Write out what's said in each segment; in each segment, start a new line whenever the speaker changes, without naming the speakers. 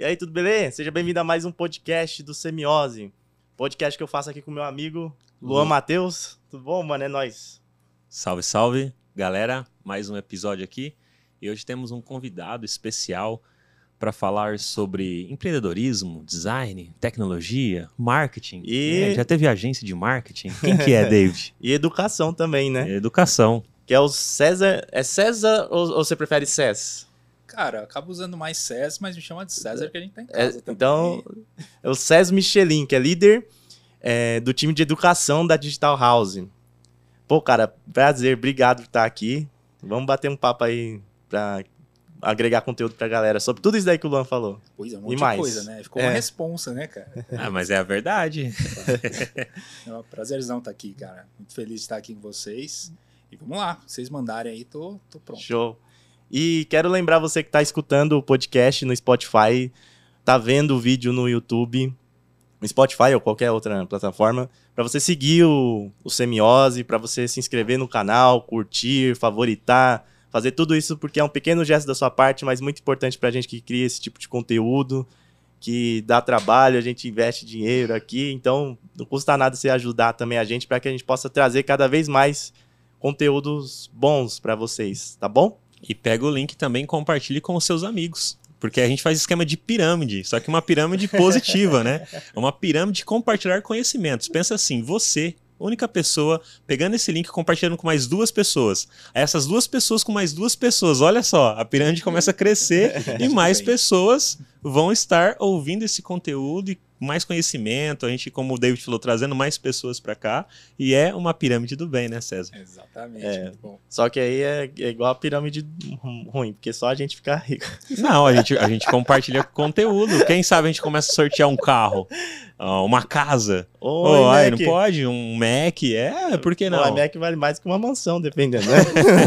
E aí, tudo beleza? Seja bem-vindo a mais um podcast do Semiose. Podcast que eu faço aqui com meu amigo Luan
Lu-
Matheus. Tudo bom, mano? É nóis.
Salve, salve, galera. Mais um episódio aqui. E hoje temos um convidado especial para falar sobre empreendedorismo, design, tecnologia, marketing.
E-
É, já teve agência de marketing? Quem que é, David?
E educação também, né?
Educação.
Que é o César. É César ou, ou você prefere Cés?
Cara, eu acabo usando mais César, mas me chama de César que a gente tá em
É,
casa também.
então, é o Cés Michelin, que é líder é, do time de educação da Digital House. Pô, cara, prazer, obrigado por estar aqui. Vamos bater um papo aí pra agregar conteúdo pra galera sobre tudo isso daí que o Luan falou.
Pois é, um
E
monte de
mais?
coisa, né? Ficou
É.
uma responsa, né, cara?
Ah, mas é a verdade.
É um prazerzão estar aqui, cara. Muito feliz de estar aqui com vocês. E vamos lá, vocês mandarem aí, tô, tô pronto.
Show. E quero lembrar você que tá escutando o podcast no Spotify, tá vendo o vídeo no YouTube, no Spotify ou qualquer outra plataforma, para você seguir o, o Semiose, para você se inscrever no canal, curtir, favoritar, fazer tudo isso porque é um pequeno gesto da sua parte, mas muito importante pra gente que cria esse tipo de conteúdo, que dá trabalho, a gente investe dinheiro aqui, então não custa nada você ajudar também a gente para que a gente possa trazer cada vez mais conteúdos bons para vocês, tá bom?
E pega o link também e compartilhe com os seus amigos. Porque a gente faz esquema de pirâmide, só que uma pirâmide positiva, né? É uma pirâmide de compartilhar conhecimentos. Pensa assim, você, única pessoa, pegando esse link e compartilhando com mais duas pessoas. Essas duas pessoas com mais duas pessoas. Olha só, a pirâmide começa a crescer e mais pessoas vão estar ouvindo esse conteúdo e mais conhecimento. A gente, como o David falou, trazendo mais pessoas para cá. E é uma pirâmide do bem, né, César?
Exatamente,
É.
muito bom.
Só que aí é, é igual a pirâmide ru- ruim, porque só a gente fica rico.
Não, a gente, a gente compartilha conteúdo. Quem sabe a gente começa a sortear um carro, uma casa.
Ou
Oh, ai, não pode? Um Mac? É, por que não?
iMac vale mais que uma mansão, dependendo, né?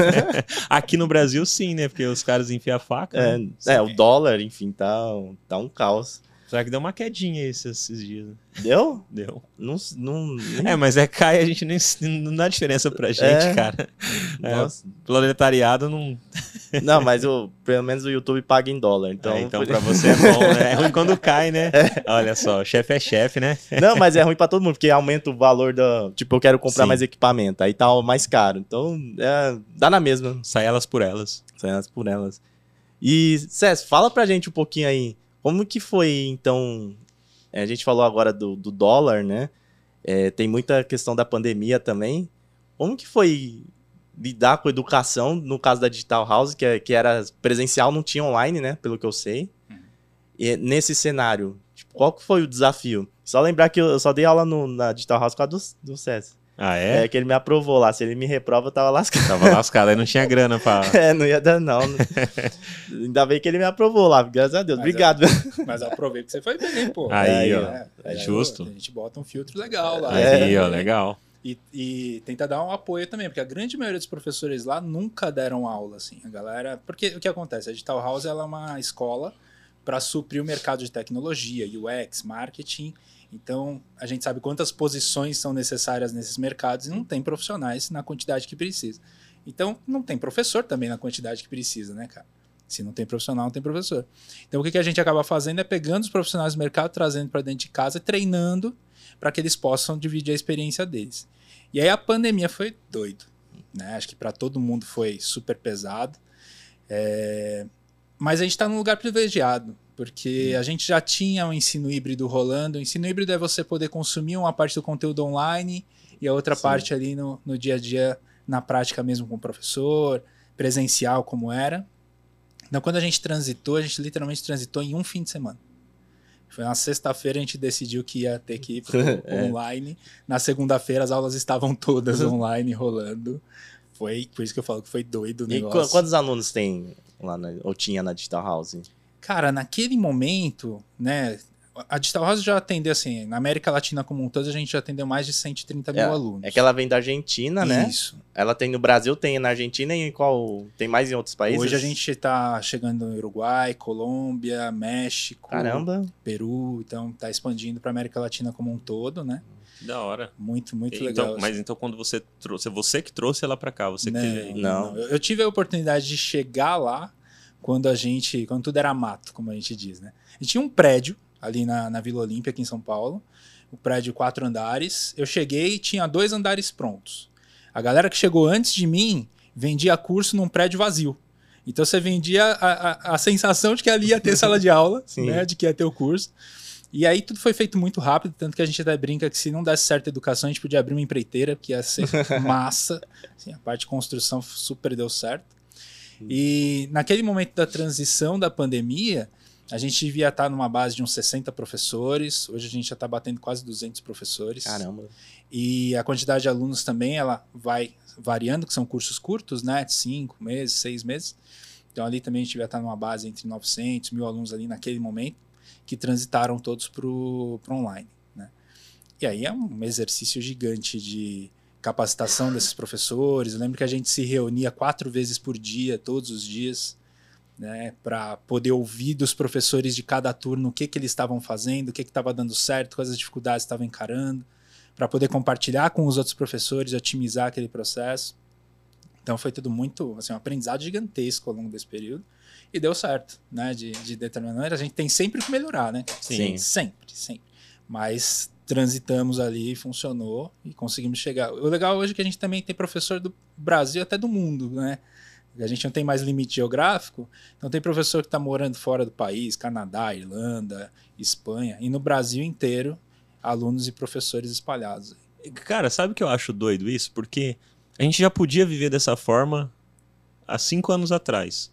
Aqui no Brasil, sim, né? Porque os caras enfiam a faca. né?
é, é, o dólar, enfim, tá, tá um caos.
Só que deu uma quedinha esses, esses dias. né?
Deu?
Deu.
Não. não nem-
É, mas é cai, a gente nem, não dá diferença pra gente,
É.
cara. É,
Nossa.
proletariado não.
Não, mas o, pelo menos o YouTube paga em dólar. Então,
Então, então
por-
pra você é bom, né? É ruim quando cai, né? Olha só, o chefe é chefe, né?
Não, mas é ruim pra todo mundo, porque aumenta o valor da. Tipo, eu quero comprar
Sim.
mais equipamento, aí tá mais caro. Então, é, dá na mesma.
Sai elas por elas.
Sai elas por elas. E, Cés, fala pra gente um pouquinho aí. Como que foi, então. é, a gente falou agora do, do dólar, né? É, tem muita questão da pandemia também. Como que foi lidar com educação, no caso da Digital House, que, é- que era presencial, não tinha online, né? Pelo que eu sei. E nesse cenário, tipo, qual que foi o desafio? Só lembrar que eu só dei aula no- na Digital House por causa do, do César.
Ah,
É?
é?
que ele me aprovou lá. Se ele me reprova, eu tava lascado.
Tava lascado, aí não tinha grana pra.
É, não ia dar, não. Ainda bem que ele me aprovou lá, graças a Deus.
Mas é-
Obrigado.
Mas eu aproveito que você foi bem, pô.
Aí,
Aí,
ó.
É,
é
é,
justo.
A gente bota um filtro legal lá.
Aí,
É.
ó, legal.
E, e tenta dar um apoio também, porque a grande maioria dos professores lá nunca deram aula, assim. A galera. Porque o que acontece? A Digital House ela é uma escola para suprir o mercado de tecnologia, UX, marketing. Então, a gente sabe quantas posições são necessárias nesses mercados e não tem profissionais na quantidade que precisa. Então, não tem professor também na quantidade que precisa, né, cara? Se não tem profissional, não tem professor. Então, o que a gente acaba fazendo é pegando os profissionais do mercado, trazendo para dentro de casa treinando para que eles possam dividir a experiência deles. E aí a pandemia foi doido, né? Acho que para todo mundo foi super pesado. É, Mas a gente está num lugar privilegiado, porque a gente já tinha o ensino híbrido rolando. O ensino híbrido é você poder consumir uma parte do conteúdo online e a outra
Sim.
parte ali no, no dia a dia, na prática mesmo com o professor, presencial como era. Então, quando a gente transitou, a gente literalmente transitou em um fim de semana. Foi na sexta-feira a gente decidiu que ia ter que ir pro
É.
online. Na segunda-feira as aulas estavam todas online rolando. Foi por isso que eu falo que foi doido o
E
negócio.
qu- quantos alunos tem lá, na, ou tinha na Digital House?
Cara, naquele momento, né? A Digital House já atendeu, assim, na América Latina como um todo, a gente já atendeu mais de 130 mil alunos.
É que ela vem da Argentina, né?
Isso.
Ela tem no Brasil, tem na Argentina e em qual. Tem mais em outros países?
Hoje a gente tá chegando no Uruguai, Colômbia, México,
Caramba.
Peru, então tá expandindo para América Latina como um todo, né?
Da hora.
Muito, muito
Então,
legal.
mas então quando você trouxe, você que trouxe ela pra cá, você que
Não,
teve-
Não.
não. Eu, eu tive a oportunidade de chegar lá quando a gente, quando tudo era mato, como a gente diz, né? A gente tinha um prédio ali na, na Vila Olímpia, aqui em São Paulo, o um prédio quatro andares. Eu cheguei e tinha dois andares prontos. A galera que chegou antes de mim vendia curso num prédio vazio. Então você vendia a, a, a sensação de que ali ia ter sala de aula, né, de que ia ter o curso. E aí tudo foi feito muito rápido, tanto que a gente até brinca que se não desse certa educação, a gente podia abrir uma empreiteira, porque ia ser massa. Assim, a parte de construção super deu certo. E naquele momento da transição da pandemia, a gente devia estar numa base de uns 60 professores. Hoje a gente já está batendo quase 200 professores.
Caramba.
E a quantidade de alunos também ela vai variando, que são cursos curtos, né? Cinco meses, seis meses. Então ali também a gente devia estar numa base entre 900, mil alunos ali naquele momento que transitaram todos para o online. Né? E aí é um exercício gigante de capacitação desses professores. Eu lembro que a gente se reunia quatro vezes por dia, todos os dias, né, para poder ouvir dos professores de cada turno o que, que eles estavam fazendo, o que estava dando certo, quais as dificuldades estavam encarando, para poder compartilhar com os outros professores, otimizar aquele processo. Então foi tudo muito, assim, um aprendizado gigantesco ao longo desse período e deu certo, né? De, de determinada maneira. A gente tem sempre que melhorar, né?
Sim.
Sempre, sempre. Mas transitamos ali, funcionou e conseguimos chegar. O legal hoje é que a gente também tem professor do Brasil até do mundo, né? A gente não tem mais limite geográfico, então tem professor que está morando fora do país, Canadá, Irlanda, Espanha, e no Brasil inteiro, alunos e professores espalhados.
Cara, sabe o que eu acho doido isso? Porque a gente já podia viver dessa forma há cinco anos atrás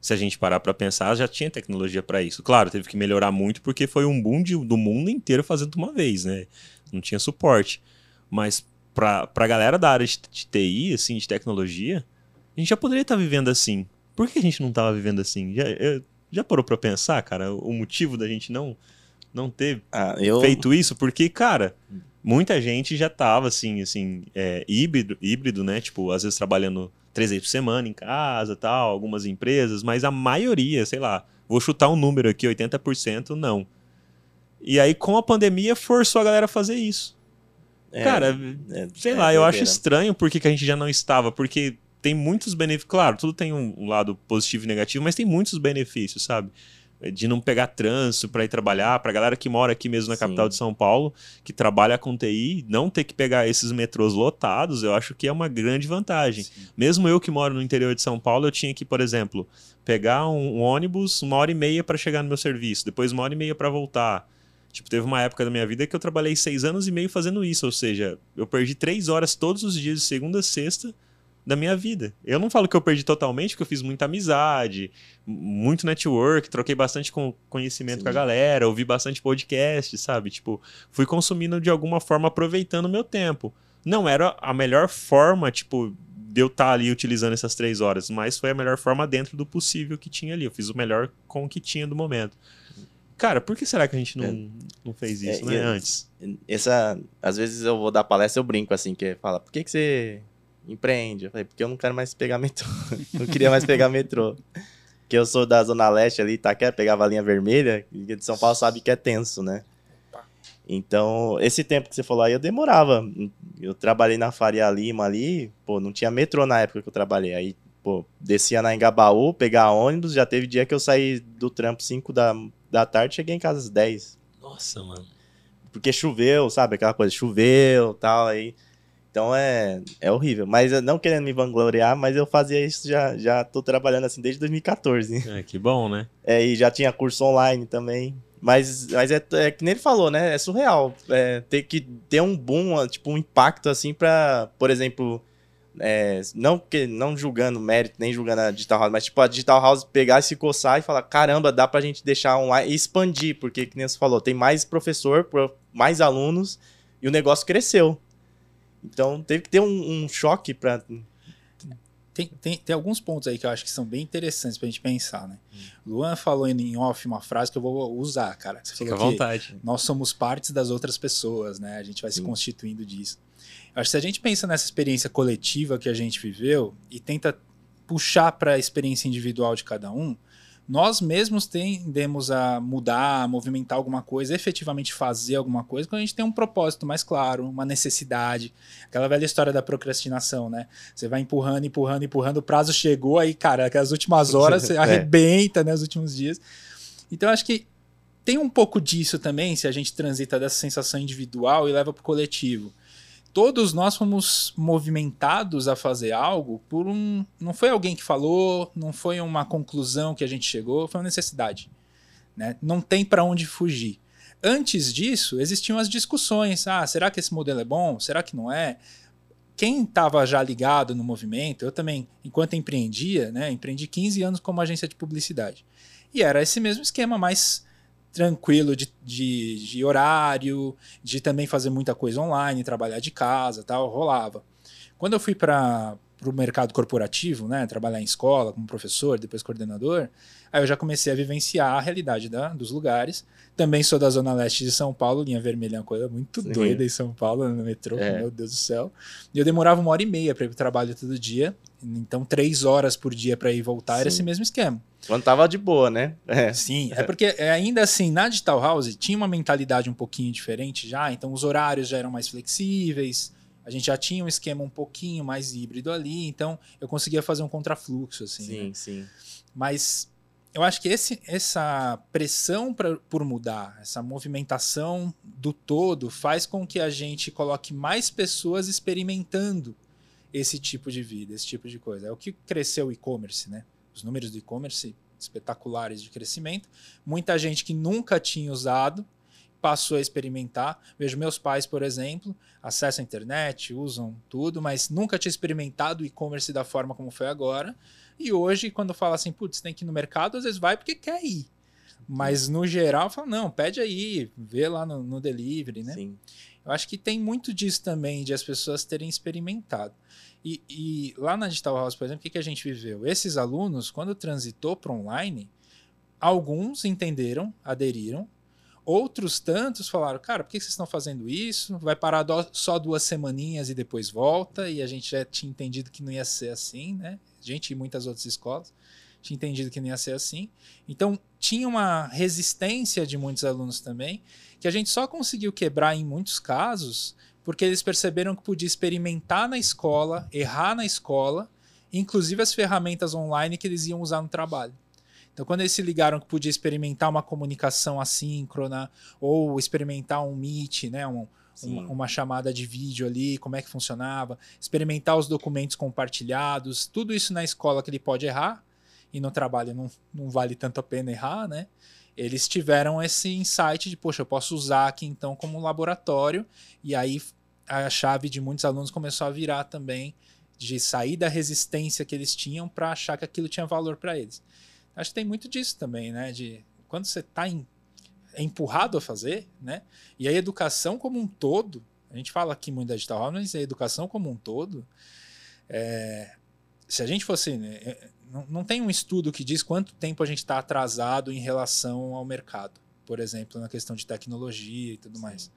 se a gente parar para pensar, já tinha tecnologia para isso. Claro, teve que melhorar muito porque foi um boom de, do mundo inteiro fazendo de uma vez, né? Não tinha suporte. Mas para a galera da área de, de, TI, assim, de tecnologia, a gente já poderia estar tá vivendo assim. Por que a gente não estava vivendo assim? Já, eu, já parou para pensar, cara, o motivo da gente não não ter ah, eu... feito isso? Porque, cara, muita gente já tava assim, assim, é, híbrido, híbrido, né? Tipo, às vezes trabalhando três vezes por semana em casa, tal, algumas empresas, mas a maioria, sei lá, vou chutar um número aqui, 80% não. E aí com a pandemia forçou a galera a fazer isso. É, Cara, é, sei é lá, eu acho estranho porque que a gente já não estava, porque tem muitos benefícios, claro, tudo tem um lado positivo e negativo, mas tem muitos benefícios, sabe? De não pegar trânsito para ir trabalhar, para a galera que mora aqui mesmo na Sim. capital de São Paulo, que trabalha com TI, não ter que pegar esses metrôs lotados, eu acho que é uma grande vantagem. Sim. Mesmo eu que moro no interior de São Paulo, eu tinha que, por exemplo, pegar um, um ônibus uma hora e meia para chegar no meu serviço, depois uma hora e meia para voltar. Tipo, teve uma época da minha vida que eu trabalhei seis anos e meio fazendo isso, ou seja, eu perdi três horas todos os dias, de segunda a sexta, da minha vida. Eu não falo que eu perdi totalmente, porque eu fiz muita amizade, muito network, troquei bastante com conhecimento Sim. com a galera, ouvi bastante podcast, sabe? Tipo, fui consumindo de alguma forma, aproveitando o meu tempo. Não era a melhor forma, tipo, de eu estar tá ali utilizando essas três horas, mas foi a melhor forma dentro do possível que tinha ali. Eu fiz o melhor com o que tinha do momento. Cara, por que será que a gente não, é, não fez isso, é, né? Antes.
Essa, às vezes eu vou dar palestra, eu brinco assim, que fala, por que, que você empreende. Eu falei, porque eu não quero mais pegar metrô. não queria mais pegar metrô. Porque eu sou da Zona Leste ali, tá? Quer pegar a linha vermelha, e de São Paulo sabe que é tenso, né? Então, esse tempo que você falou aí, eu demorava. Eu trabalhei na Faria Lima ali, pô, não tinha metrô na época que eu trabalhei. Aí, pô, descia na Engabaú, pegar ônibus, já teve dia que eu saí do trampo 5 da, da tarde, cheguei em casa às 10.
Nossa, mano.
Porque choveu, sabe? Aquela coisa, choveu tal, aí... Então é, é horrível. Mas não querendo me vangloriar, mas eu fazia isso já, já tô trabalhando assim desde 2014.
É, que bom, né?
É, e já tinha curso online também. Mas, mas é, é que nem ele falou, né? É surreal. É, ter que ter um boom, tipo, um impacto assim pra, por exemplo, é, não, que, não julgando mérito, nem julgando a Digital House, mas tipo, a Digital House pegar e se coçar e falar, caramba, dá pra gente deixar online e expandir, porque, que nem você falou, tem mais professor, mais alunos, e o negócio cresceu. Então teve que ter um, um choque para.
Tem, tem, tem, alguns pontos aí que eu acho que são bem interessantes pra gente pensar, né? Hum. Luan falou em off uma frase que eu vou usar, cara.
Você Fica à vontade.
Nós somos partes das outras pessoas, né? A gente vai se constituindo disso. Eu acho que se a gente pensa nessa experiência coletiva que a gente viveu e tenta puxar para a experiência individual de cada um, nós mesmos tendemos a mudar, a movimentar alguma coisa, efetivamente fazer alguma coisa, quando a gente tem um propósito mais claro, uma necessidade. Aquela velha história da procrastinação, né? Você vai empurrando, empurrando, empurrando, o prazo chegou, aí, cara, aquelas últimas horas você
É.
arrebenta, né? Os últimos dias. Então, acho que tem um pouco disso também, se a gente transita dessa sensação individual e leva para o coletivo. Todos nós fomos movimentados a fazer algo por um. Não foi alguém que falou, não foi uma conclusão que a gente chegou, foi uma necessidade. Né? Não tem para onde fugir. Antes disso, existiam as discussões. Ah, será que esse modelo é bom? Será que não é? Quem estava já ligado no movimento, eu também, enquanto empreendia, né, empreendi 15 anos como agência de publicidade. E era esse mesmo esquema, mais tranquilo de, de, de horário, de também fazer muita coisa online, trabalhar de casa tal, rolava. Quando eu fui para o mercado corporativo, né, trabalhar em escola como professor, depois coordenador, aí eu já comecei a vivenciar a realidade da, dos lugares. Também sou da Zona Leste de São Paulo, linha vermelha é uma coisa muito
Sim.
doida em São Paulo, no metrô,
É.
meu Deus do céu. E eu demorava uma hora e meia para ir para o trabalho todo dia, então três horas por dia para ir voltar era
Sim.
esse mesmo esquema.
Quando tava de boa, né? É.
Sim, é porque é, ainda assim, na Digital House tinha uma mentalidade um pouquinho diferente já, então os horários já eram mais flexíveis, a gente já tinha um esquema um pouquinho mais híbrido ali, então eu conseguia fazer um contrafluxo, assim.
Sim,
né?
sim.
Mas eu acho que esse, essa pressão pra, por mudar, essa movimentação do todo, faz com que a gente coloque mais pessoas experimentando esse tipo de vida, esse tipo de coisa. É o que cresceu o e-commerce, né? Os números do e-commerce espetaculares de crescimento. Muita gente que nunca tinha usado passou a experimentar. Vejo meus pais, por exemplo, acessam a internet, usam tudo, mas nunca tinha experimentado o e-commerce da forma como foi agora. E hoje, quando fala assim, putz, tem que ir no mercado, às vezes vai porque quer ir. Mas no geral, fala, não, pede aí, vê lá no, no delivery, né?
Sim.
Eu acho que tem muito disso também, de as pessoas terem experimentado. E, e lá na Digital House, por exemplo, o que, que a gente viveu? Esses alunos, quando transitou para online, alguns entenderam, aderiram, outros tantos falaram, cara, por que vocês estão fazendo isso? Vai parar só duas semaninhas e depois volta, e a gente já tinha entendido que não ia ser assim, né? A gente e muitas outras escolas tinha entendido que não ia ser assim. Então, tinha uma resistência de muitos alunos também, que a gente só conseguiu quebrar em muitos casos porque eles perceberam que podia experimentar na escola, errar na escola, inclusive as ferramentas online que eles iam usar no trabalho. Então, quando eles se ligaram que podia experimentar uma comunicação assíncrona ou experimentar um Meet, né, um, uma, uma chamada de vídeo ali, como é que funcionava, experimentar os documentos compartilhados, tudo isso na escola que ele pode errar, e no trabalho não, não vale tanto a pena errar, né? Eles tiveram esse insight de, poxa, eu posso usar aqui então como laboratório, e aí a chave de muitos alunos começou a virar também de sair da resistência que eles tinham para achar que aquilo tinha valor para eles. Acho que tem muito disso também, né? De quando você está empurrado a fazer, né? E a educação como um todo, a gente fala aqui muito da digital, mas a educação como um todo, é, se a gente fosse. né, é, não, não tem um estudo que diz quanto tempo a gente está atrasado em relação ao mercado, por exemplo, na questão de tecnologia e tudo mais.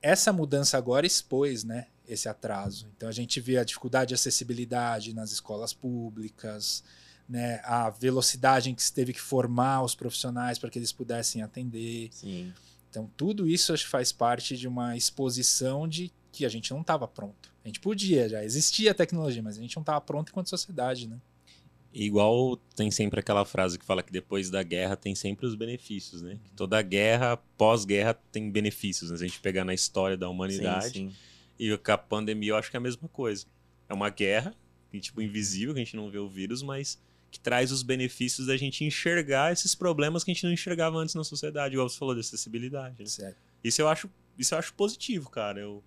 Essa mudança agora expôs né, esse atraso. Então a gente vê a dificuldade de acessibilidade nas escolas públicas, né, a velocidade em que se teve que formar os profissionais para que eles pudessem atender.
Sim.
Então, tudo isso acho que faz parte de uma exposição de que a gente não estava pronto. A gente podia, já existia a tecnologia, mas a gente não estava pronto enquanto sociedade, né?
Igual tem sempre aquela frase que fala que depois da guerra tem sempre os benefícios, né? Que toda guerra, pós-guerra, tem benefícios. Né? Se a gente pegar na história da humanidade
Sim, sim.
e com a pandemia, eu acho que é a mesma coisa. É uma guerra, tipo, invisível, que a gente não vê o vírus, mas que traz os benefícios da gente enxergar esses problemas que a gente não enxergava antes na sociedade, igual você falou, de acessibilidade. Né?
Certo.
Isso eu acho, isso eu acho positivo, cara. Eu,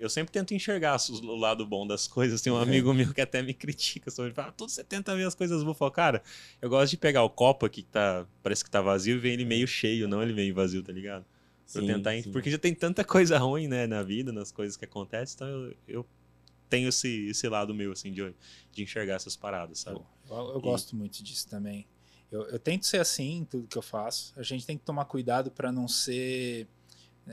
eu sempre tento enxergar o lado bom das coisas. Tem um
É.
amigo meu que até me critica sobre, fala, tudo você tenta ver as coisas boas. Eu falo, cara, eu gosto de pegar o copo aqui que tá, parece que tá vazio e ver ele meio cheio, não ele meio vazio, tá ligado? Pra
Sim,
tentar,
sim.
porque já tem tanta coisa ruim, né, na vida, nas coisas que acontecem, então eu, eu tenho esse, esse lado meu, assim, de, de enxergar essas paradas, sabe?
Eu, eu
E-
gosto muito disso também. Eu, eu tento ser assim em tudo que eu faço. A gente tem que tomar cuidado para não ser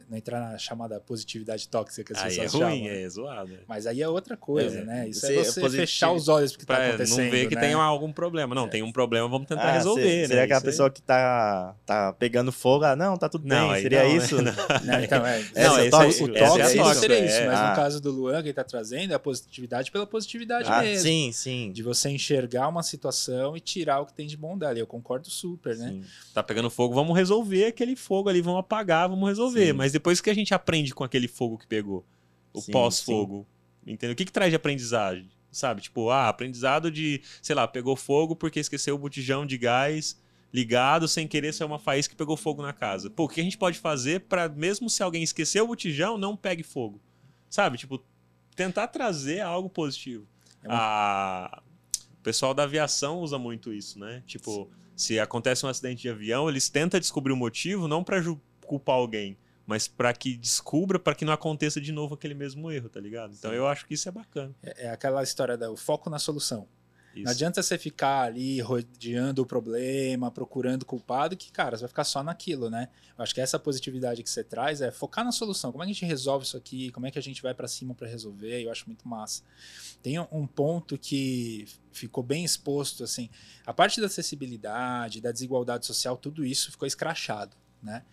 não entrar na chamada positividade tóxica que as
Aí é
pessoas
ruim,
chamam. né?
é zoado. é.
Mas aí é outra coisa,
É,
né? Isso
você-
é você
positivo-
fechar os olhos porque tá acontecendo,
não ver que
né?
tem algum problema. Não, tem um problema, vamos tentar
Ah,
resolver,
se-
né?
Seria aquela pessoa que tá, tá pegando fogo? Ah, não, tá tudo
Não,
bem. Seria
não, né?
isso?
Né? Então, é,
Não,
é
esse
tóxico,
aí-
o
é
tóxico seria isso,
é.
mas
Ah.
no caso do Luan que ele tá trazendo é a positividade pela positividade
Ah,
mesmo.
sim, sim.
De você enxergar uma situação e tirar o que tem de bom dela. Eu concordo super, né?
sim.
Tá pegando fogo, vamos resolver aquele fogo ali, vamos apagar, vamos resolver.
Sim.
Mas depois que a gente aprende com aquele fogo que pegou, o
Sim,
pós-fogo, entendeu? O que, que traz de aprendizagem? Sabe? Tipo, ah, aprendizado de, sei lá, pegou fogo porque esqueceu o botijão de gás ligado sem querer ser uma faísca que pegou fogo na casa. Pô, o que a gente pode fazer para mesmo se alguém esquecer o botijão, não pegue fogo? Sabe? Tipo, tentar trazer algo positivo.
É uma-
A... O pessoal da aviação usa muito isso, né? Tipo, se acontece um acidente de avião, eles tentam descobrir o motivo, não para culpar alguém, mas para que descubra, para que não aconteça de novo aquele mesmo erro, tá ligado? Então
Sim.
eu acho que isso é bacana.
É, é aquela história do foco na solução.
Isso.
Não adianta você ficar ali rodeando o problema, procurando culpado, que, cara, você vai ficar só naquilo, né? Eu acho que essa positividade que você traz é focar na solução. Como é que a gente resolve isso aqui? Como é que a gente vai pra cima pra resolver? Eu acho muito massa. Tem um ponto que ficou bem exposto, assim, a parte da acessibilidade, da desigualdade social, tudo isso ficou escrachado, né?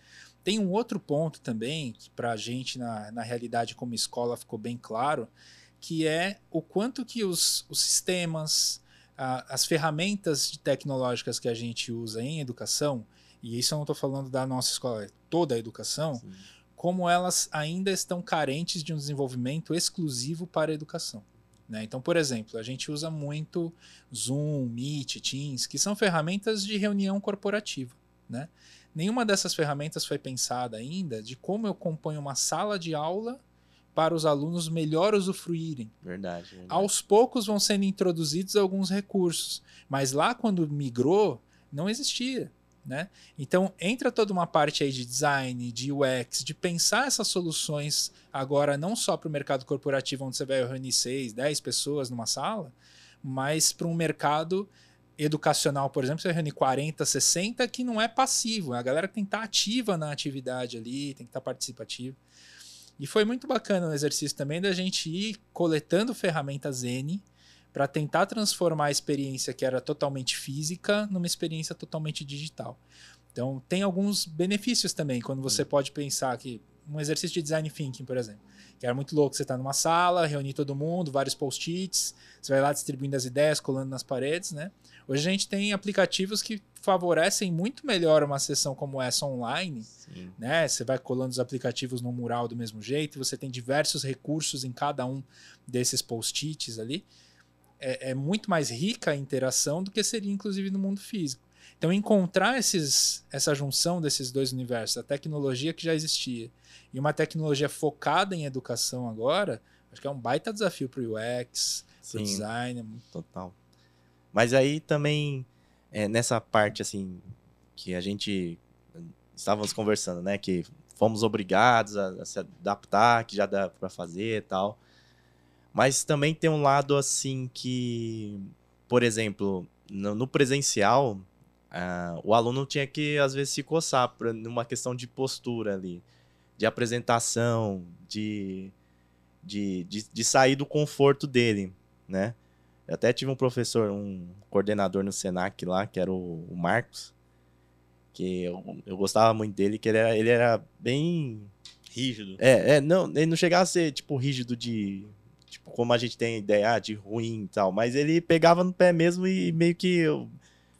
Tem um outro ponto também, que pra gente, na, na realidade, como escola, ficou bem claro, que é o quanto que os, os sistemas, a- as ferramentas tecnológicas que a gente usa em educação, e isso eu não estou falando da nossa escola, é toda a educação,
Sim.
como elas ainda estão carentes de um desenvolvimento exclusivo para a educação. né? Então, por exemplo, a gente usa muito Zoom, Meet, Teams, que são ferramentas de reunião corporativa. Né? Nenhuma dessas ferramentas foi pensada ainda de como eu componho uma sala de aula para os alunos melhor usufruírem.
Verdade. verdade.
Aos poucos vão sendo introduzidos alguns recursos, mas lá quando migrou, não existia. Né? Então entra toda uma parte aí de design, de UX, de pensar essas soluções agora não só para o mercado corporativo, onde você vai reunir 6, 10 pessoas numa sala, mas para um mercado educacional, por exemplo, você reunir 40, 60, que não é passivo, é a galera que tem que estar ativa na atividade ali, tem que estar participativa. E foi muito bacana o exercício também da gente ir coletando ferramentas N para tentar transformar a experiência que era totalmente física numa experiência totalmente digital. Então, tem alguns benefícios também, quando você pode pensar que um exercício de design thinking, por exemplo, que era muito louco, você está numa sala, reunir todo mundo, vários post-its, você vai lá distribuindo as ideias, colando nas paredes, né? Hoje a gente tem aplicativos que favorecem muito melhor uma sessão como essa online,
Sim.
né? Você vai colando os aplicativos no mural do mesmo jeito, você tem diversos recursos em cada um desses post-its ali. É, é muito mais rica a interação do que seria, inclusive, no mundo físico. Então, encontrar esses, essa junção desses dois universos, a tecnologia que já existia e uma tecnologia focada em educação agora, acho que é um baita desafio para o UX, para o design.
Total. Mas aí também, é, nessa parte, assim, que a gente estávamos conversando, né? Que fomos obrigados a, a se adaptar, que já dá para fazer e tal. Mas também tem um lado, assim, que, por exemplo, no, no presencial, ah, o aluno tinha que, às vezes, se coçar pra, numa questão de postura ali, de apresentação, de, de, de, de sair do conforto dele, né? Eu até tive um professor, um coordenador no Senac lá, que era o, o Marcos, que eu, eu gostava muito dele, que ele era, ele era bem...
Rígido.
É, é, não, ele não chegava a ser, tipo, rígido de... Tipo, como a gente tem ideia ah, de ruim e tal, mas ele pegava no pé mesmo e meio que... eu-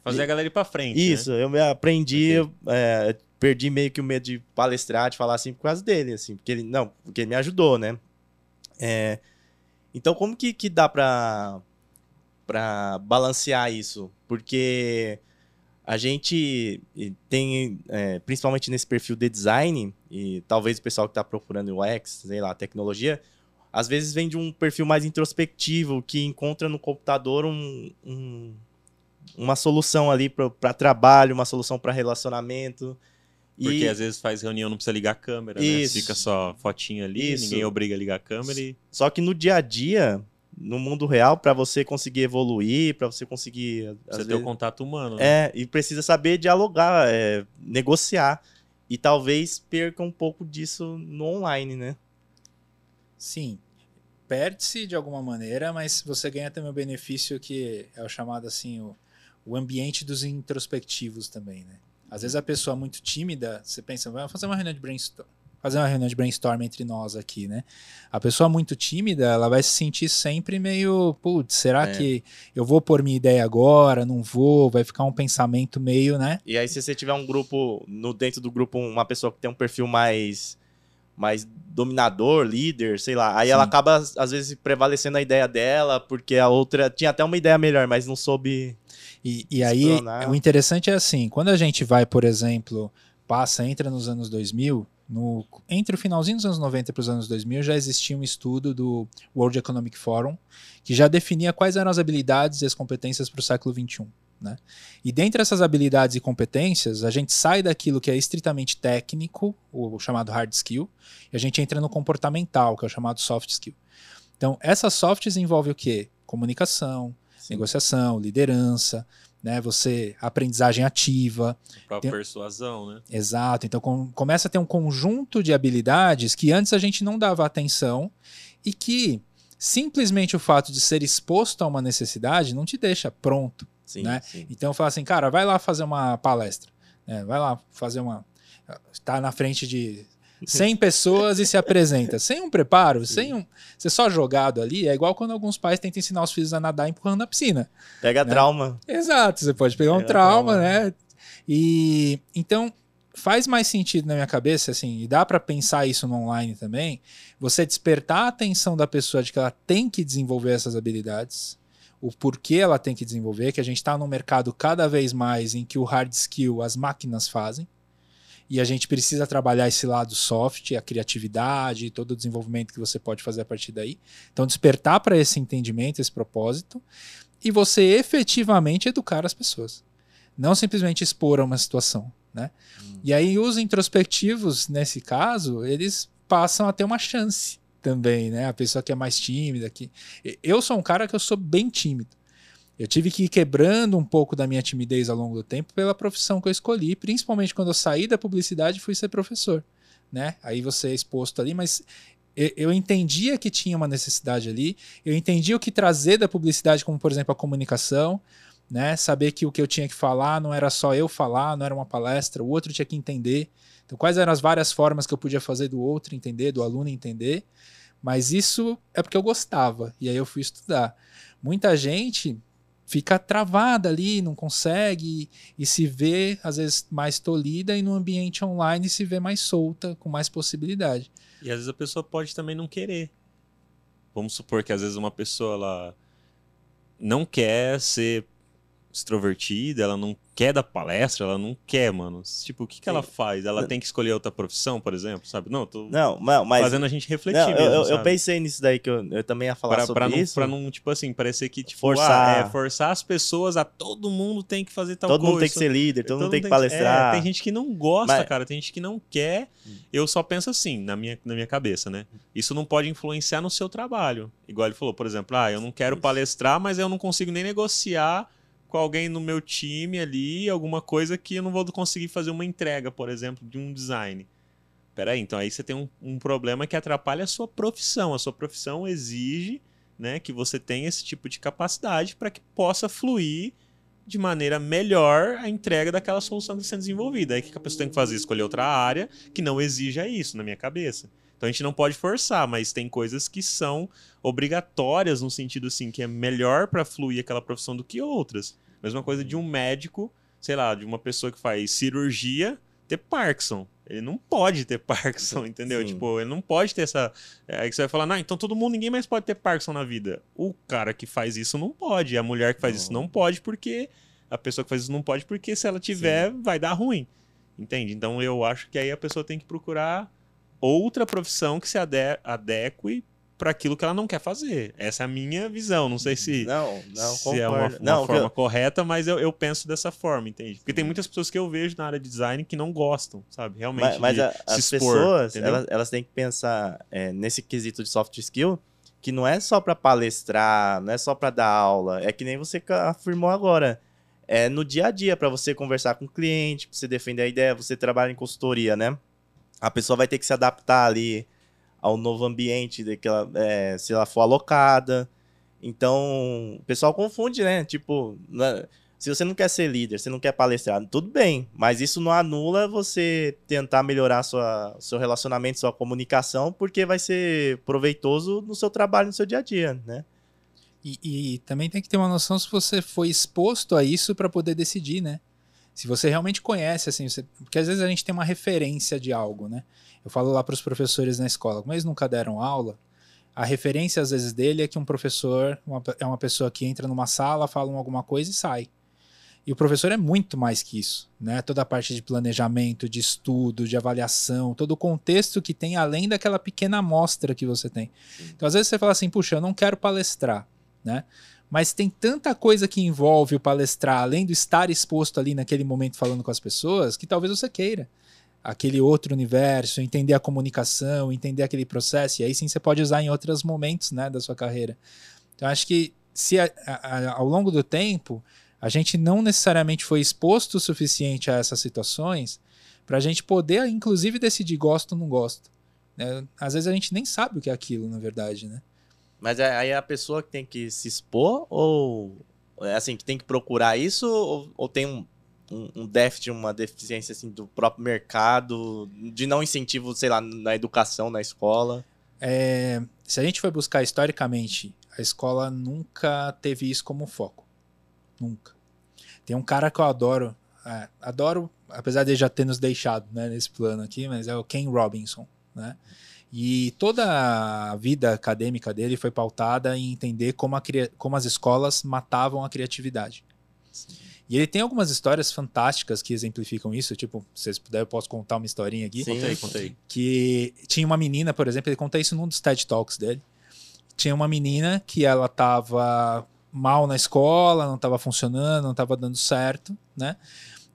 Fazer a galera ir pra frente. né?
isso, eu me aprendi, é, perdi meio que o medo de palestrar, de falar assim, por causa dele, assim, porque ele, não, porque ele me ajudou, né? É, então, como que, que dá pra, pra balancear isso? Porque a gente tem, é, principalmente nesse perfil de design, e talvez o pessoal que tá procurando UX, sei lá, tecnologia, às vezes vem de um perfil mais introspectivo, que encontra no computador um- um, uma solução ali para trabalho, uma solução para relacionamento.
Porque
e
às vezes faz reunião, não precisa ligar a câmera, né?
Isso.
Fica só fotinho ali,
Isso.
ninguém obriga a ligar a câmera e.
só que no dia a dia, no mundo real, para você conseguir evoluir, para você conseguir
Precisa ter o contato humano. né?
é, e precisa saber dialogar, é, negociar. E talvez perca um pouco disso no online, né?
Sim. Perde-se de alguma maneira, mas você ganha também o benefício que é o chamado assim, o, o ambiente dos introspectivos também, né? Às vezes a pessoa muito tímida, você pensa, vamos fazer uma reunião de brainstorm, fazer uma reunião de brainstorm entre nós aqui, né? A pessoa muito tímida, ela vai se sentir sempre meio, putz, será
É.
que eu vou pôr minha ideia agora? Não vou? Vai ficar um pensamento meio, né?
E aí, se você tiver um grupo, no dentro do grupo, uma pessoa que tem um perfil mais, mais dominador, líder, sei lá, aí ela
Sim.
acaba, às vezes, prevalecendo a ideia dela, porque a outra tinha até uma ideia melhor, mas não soube.
E, e aí, o interessante é assim, quando a gente vai, por exemplo, passa, entra nos anos 2000, no, entre o finalzinho dos anos 90 para os anos 2000, já existia um estudo do World Economic Forum que já definia quais eram as habilidades e as competências para o século XXI. Né? E dentre essas habilidades e competências, a gente sai daquilo que é estritamente técnico, o chamado hard skill, e a gente entra no comportamental, que é o chamado soft skill. Então, essas softs envolvem o quê? Comunicação, negociação, liderança, né? Você aprendizagem ativa,
A própria
Tem-
persuasão, né?
exato. Então com- começa a ter um conjunto de habilidades que antes a gente não dava atenção e que simplesmente o fato de ser exposto a uma necessidade não te deixa pronto.
Sim,
né?
sim.
Então eu falo assim, cara, vai lá fazer uma palestra, né? vai lá fazer uma, tá na frente de 100 pessoas e se apresenta sem um preparo, sem um, ser só jogado ali, é igual quando alguns pais tentam ensinar os filhos a nadar empurrando na piscina.
Pega
né?
trauma.
Exato, você pode pegar um
Pega
trauma,
trauma.
né? E então faz mais sentido na minha cabeça, assim, e dá para pensar isso no online também, você despertar a atenção da pessoa de que ela tem que desenvolver essas habilidades, o porquê ela tem que desenvolver, que a gente está num mercado cada vez mais em que o hard skill as máquinas fazem, e a gente precisa trabalhar esse lado soft, a criatividade, todo o desenvolvimento que você pode fazer a partir daí. Então, despertar para esse entendimento, esse propósito, e você efetivamente educar as pessoas. Não simplesmente expor a uma situação. Né? E aí, os introspectivos, nesse caso, eles passam a ter uma chance também, né? A pessoa que é mais tímida. Que... Eu sou um cara que eu sou bem tímido. Eu tive que ir quebrando um pouco da minha timidez ao longo do tempo pela profissão que eu escolhi, principalmente quando eu saí da publicidade e fui ser professor. Né? Aí você é exposto ali, mas eu- entendia que tinha uma necessidade ali, eu entendia o que trazer da publicidade, como por exemplo a comunicação, né? Saber que o que eu tinha que falar não era só eu falar, não era uma palestra, o outro tinha que entender. Então, quais eram as várias formas que eu podia fazer do outro entender, do aluno entender? Mas isso é porque eu gostava, e aí eu fui estudar. Muita gente fica travada ali, não consegue e se vê às vezes mais tolhida e no ambiente online se vê mais solta, com mais possibilidade.
E às vezes a pessoa pode também não querer. Vamos supor que às vezes uma pessoa ela não quer ser extrovertida, ela não quer dar palestra, ela não quer, mano. Tipo, o que, que ela faz? Ela tem que escolher outra profissão, por exemplo, sabe? Não, tô
Não, mas.
fazendo a gente refletir
não,
mesmo,
eu, eu- eu pensei nisso daí, que eu, eu também ia falar
Pra,
sobre
pra, não,
isso.
pra não, tipo assim, parecer que, tipo,
Forçar.
ah, é, forçar as pessoas a todo mundo tem que fazer tal
todo
coisa.
mundo tem que ser líder, todo, mundo tem que
é,
palestrar.
tem gente que não gosta,
Mas-
cara. Tem gente que não quer. Eu só penso assim, na minha, na minha cabeça, né? Isso não pode influenciar no seu trabalho. Igual ele falou, por exemplo, ah, eu não quero palestrar, mas eu não consigo nem negociar com alguém no meu time ali, alguma coisa que eu não vou conseguir fazer uma entrega, por exemplo, de um design. Peraí, então aí você tem um, um problema que atrapalha a sua profissão. A sua profissão exige né, que você tenha esse tipo de capacidade para que possa fluir de maneira melhor a entrega daquela solução que está sendo desenvolvida. Aí o que a pessoa tem que fazer? Escolher outra área que não exija isso, na minha cabeça. Então a gente não pode forçar, mas tem coisas que são obrigatórias no sentido assim que é melhor para fluir aquela profissão do que outras. Mesma coisa de um médico, sei lá, de uma pessoa que faz cirurgia ter Parkinson. Ele não pode ter Parkinson, entendeu?
Sim.
Tipo, ele não pode ter essa. é, Aí você vai falar, não, então todo mundo, ninguém mais pode ter Parkinson na vida. O cara que faz isso não pode. A mulher que faz isso
Não.
não pode porque. A pessoa que faz isso não pode porque se ela tiver, vai dar ruim. Entende? Então eu acho que aí a pessoa tem que procurar outra profissão que se ade adeque para aquilo que ela não quer fazer. Essa é a minha visão. Não sei se
Não, não,
se
concordo.
é uma, uma
não, que eu-
forma correta, mas eu, eu penso dessa forma, entende? Porque tem muitas pessoas que eu vejo na área de design que não gostam, sabe? Realmente.
mas, mas a- as
expor,
pessoas, elas, elas têm que pensar é, nesse quesito de soft skill, que não é só pra palestrar, não é só pra dar aula, é que nem você afirmou agora. é no dia a dia para você conversar com o cliente, pra você defender a ideia, você trabalha em consultoria, né? A pessoa vai ter que se adaptar ali ao novo ambiente é, se ela for alocada. Então, o pessoal confunde, né? Tipo, né? se você não quer ser líder, você não quer palestrar, tudo bem, mas isso não anula você tentar melhorar sua, seu relacionamento, sua comunicação, porque vai ser proveitoso no seu trabalho, no seu dia a dia, né?
E, e também tem que ter uma noção se você foi exposto a isso para poder decidir, né? Se você realmente conhece, assim, você... porque às vezes a gente tem uma referência de algo, né? Eu falo lá para os professores na escola, como eles nunca deram aula, a referência às vezes dele é que um professor uma, é uma pessoa que entra numa sala, fala alguma coisa e sai. E o professor é muito mais que isso, né? Toda a parte de planejamento, de estudo, de avaliação, todo o contexto que tem além daquela pequena amostra que você tem. Então, às vezes você fala assim, puxa, eu não quero palestrar, né? Mas tem tanta coisa que envolve o palestrar, além do estar exposto ali naquele momento falando com as pessoas, que talvez você queira aquele outro universo, entender a comunicação, entender aquele processo, e aí sim você pode usar em outros momentos, né, da sua carreira. Então, acho que se a, a, ao longo do tempo a gente não necessariamente foi exposto o suficiente a essas situações para a gente poder, inclusive, decidir gosto ou não gosto. Né? Às vezes a gente nem sabe o que é aquilo, na verdade, né?
Mas é, aí é a pessoa que tem que se expor ou é assim que tem que procurar isso ou, ou tem um, um, déficit, uma deficiência assim do próprio mercado de não incentivo, sei lá, na educação, na escola?
É, se a gente for buscar historicamente, a escola nunca teve isso como foco. Nunca. Tem um cara que eu adoro, é, adoro, apesar de já ter nos deixado né, nesse plano aqui, mas é o Ken Robinson, né? E toda a vida acadêmica dele foi pautada em entender como, a, como as escolas matavam a criatividade. Sim. E ele tem algumas histórias fantásticas que exemplificam isso. Tipo, se vocês puderem, eu posso contar uma historinha aqui.
Sim, contei, contei.
Que tinha uma menina, por exemplo, ele conta isso num dos TED Talks dele. Tinha uma menina que ela estava mal na escola, não estava funcionando, não estava dando certo, né?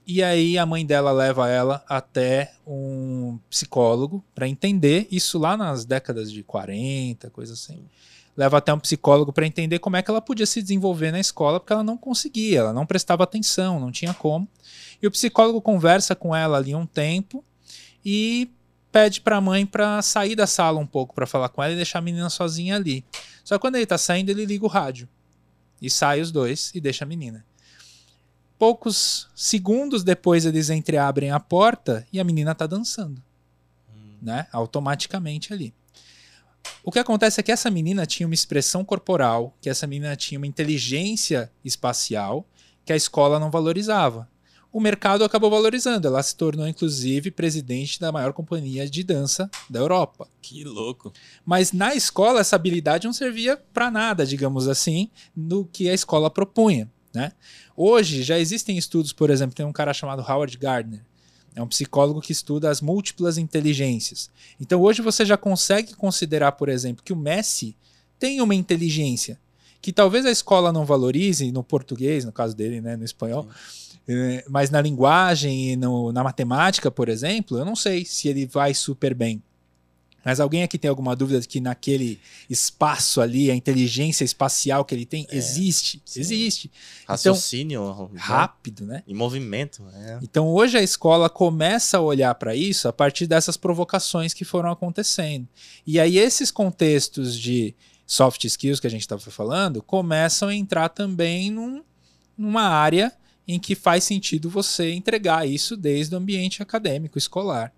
E aí a mãe dela leva ela até um psicólogo para entender isso lá nas décadas de 40, coisa assim. Leva até um psicólogo para entender como é que ela podia se desenvolver na escola, porque ela não conseguia, ela não prestava atenção, não tinha como. E o psicólogo conversa com ela ali um tempo e pede para a mãe para sair da sala um pouco para falar com ela e deixar a menina sozinha ali. Só que quando ele está saindo, ele liga o rádio. E sai os dois e deixa a menina. Poucos segundos depois eles entreabrem a porta e a menina tá dançando. Hum. Né? Automaticamente ali. O que acontece é que essa menina tinha uma expressão corporal, que essa menina tinha uma inteligência espacial que a escola não valorizava. O mercado acabou valorizando. Ela se tornou, inclusive, presidente da maior companhia de dança da Europa.
Que louco.
Mas na escola, essa habilidade não servia para nada, digamos assim, no que a escola propunha. Né? Hoje já existem estudos, por exemplo, tem um cara chamado Howard Gardner, é um psicólogo que estuda as múltiplas inteligências. Então hoje você já consegue considerar, por exemplo, que o Messi tem uma inteligência que talvez a escola não valorize no português, no caso dele, né, no espanhol. Sim é, mas na linguagem e no, na matemática, por exemplo, eu não sei se ele vai super bem. Mas alguém aqui tem alguma dúvida de que naquele espaço ali, a inteligência espacial que ele tem, é, existe? Sim. Existe.
Então, Raciocínio então,
rápido, né?
Em movimento. É.
Então hoje a escola começa a olhar para isso a partir dessas provocações que foram acontecendo. E aí esses contextos de soft skills que a gente estava falando começam a entrar também num, numa área em que faz sentido você entregar isso desde o ambiente acadêmico, escolar.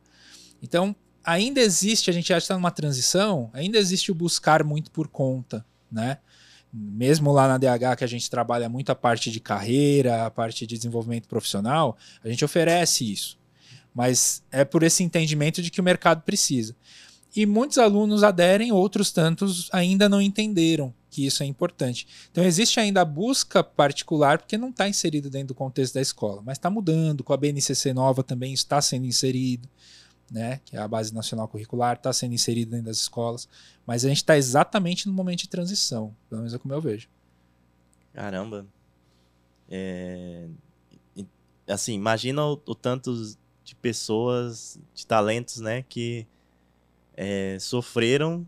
Então, ainda existe, a gente já está numa transição, ainda existe o buscar muito por conta, né? Mesmo lá na DH, que a gente trabalha muito a parte de carreira, a parte de desenvolvimento profissional, a gente oferece isso. Mas é por esse entendimento de que o mercado precisa. E muitos alunos aderem, outros tantos ainda não entenderam que isso é importante. Então existe ainda a busca particular, porque não está inserido dentro do contexto da escola, mas está mudando, com a BNCC nova também está sendo inserido, né, que é a Base Nacional Curricular, está sendo inserido dentro das escolas, mas a gente está exatamente no momento de transição, pelo menos é como eu vejo.
Caramba. É... Assim, imagina o, o tanto de pessoas, de talentos, né, que é, sofreram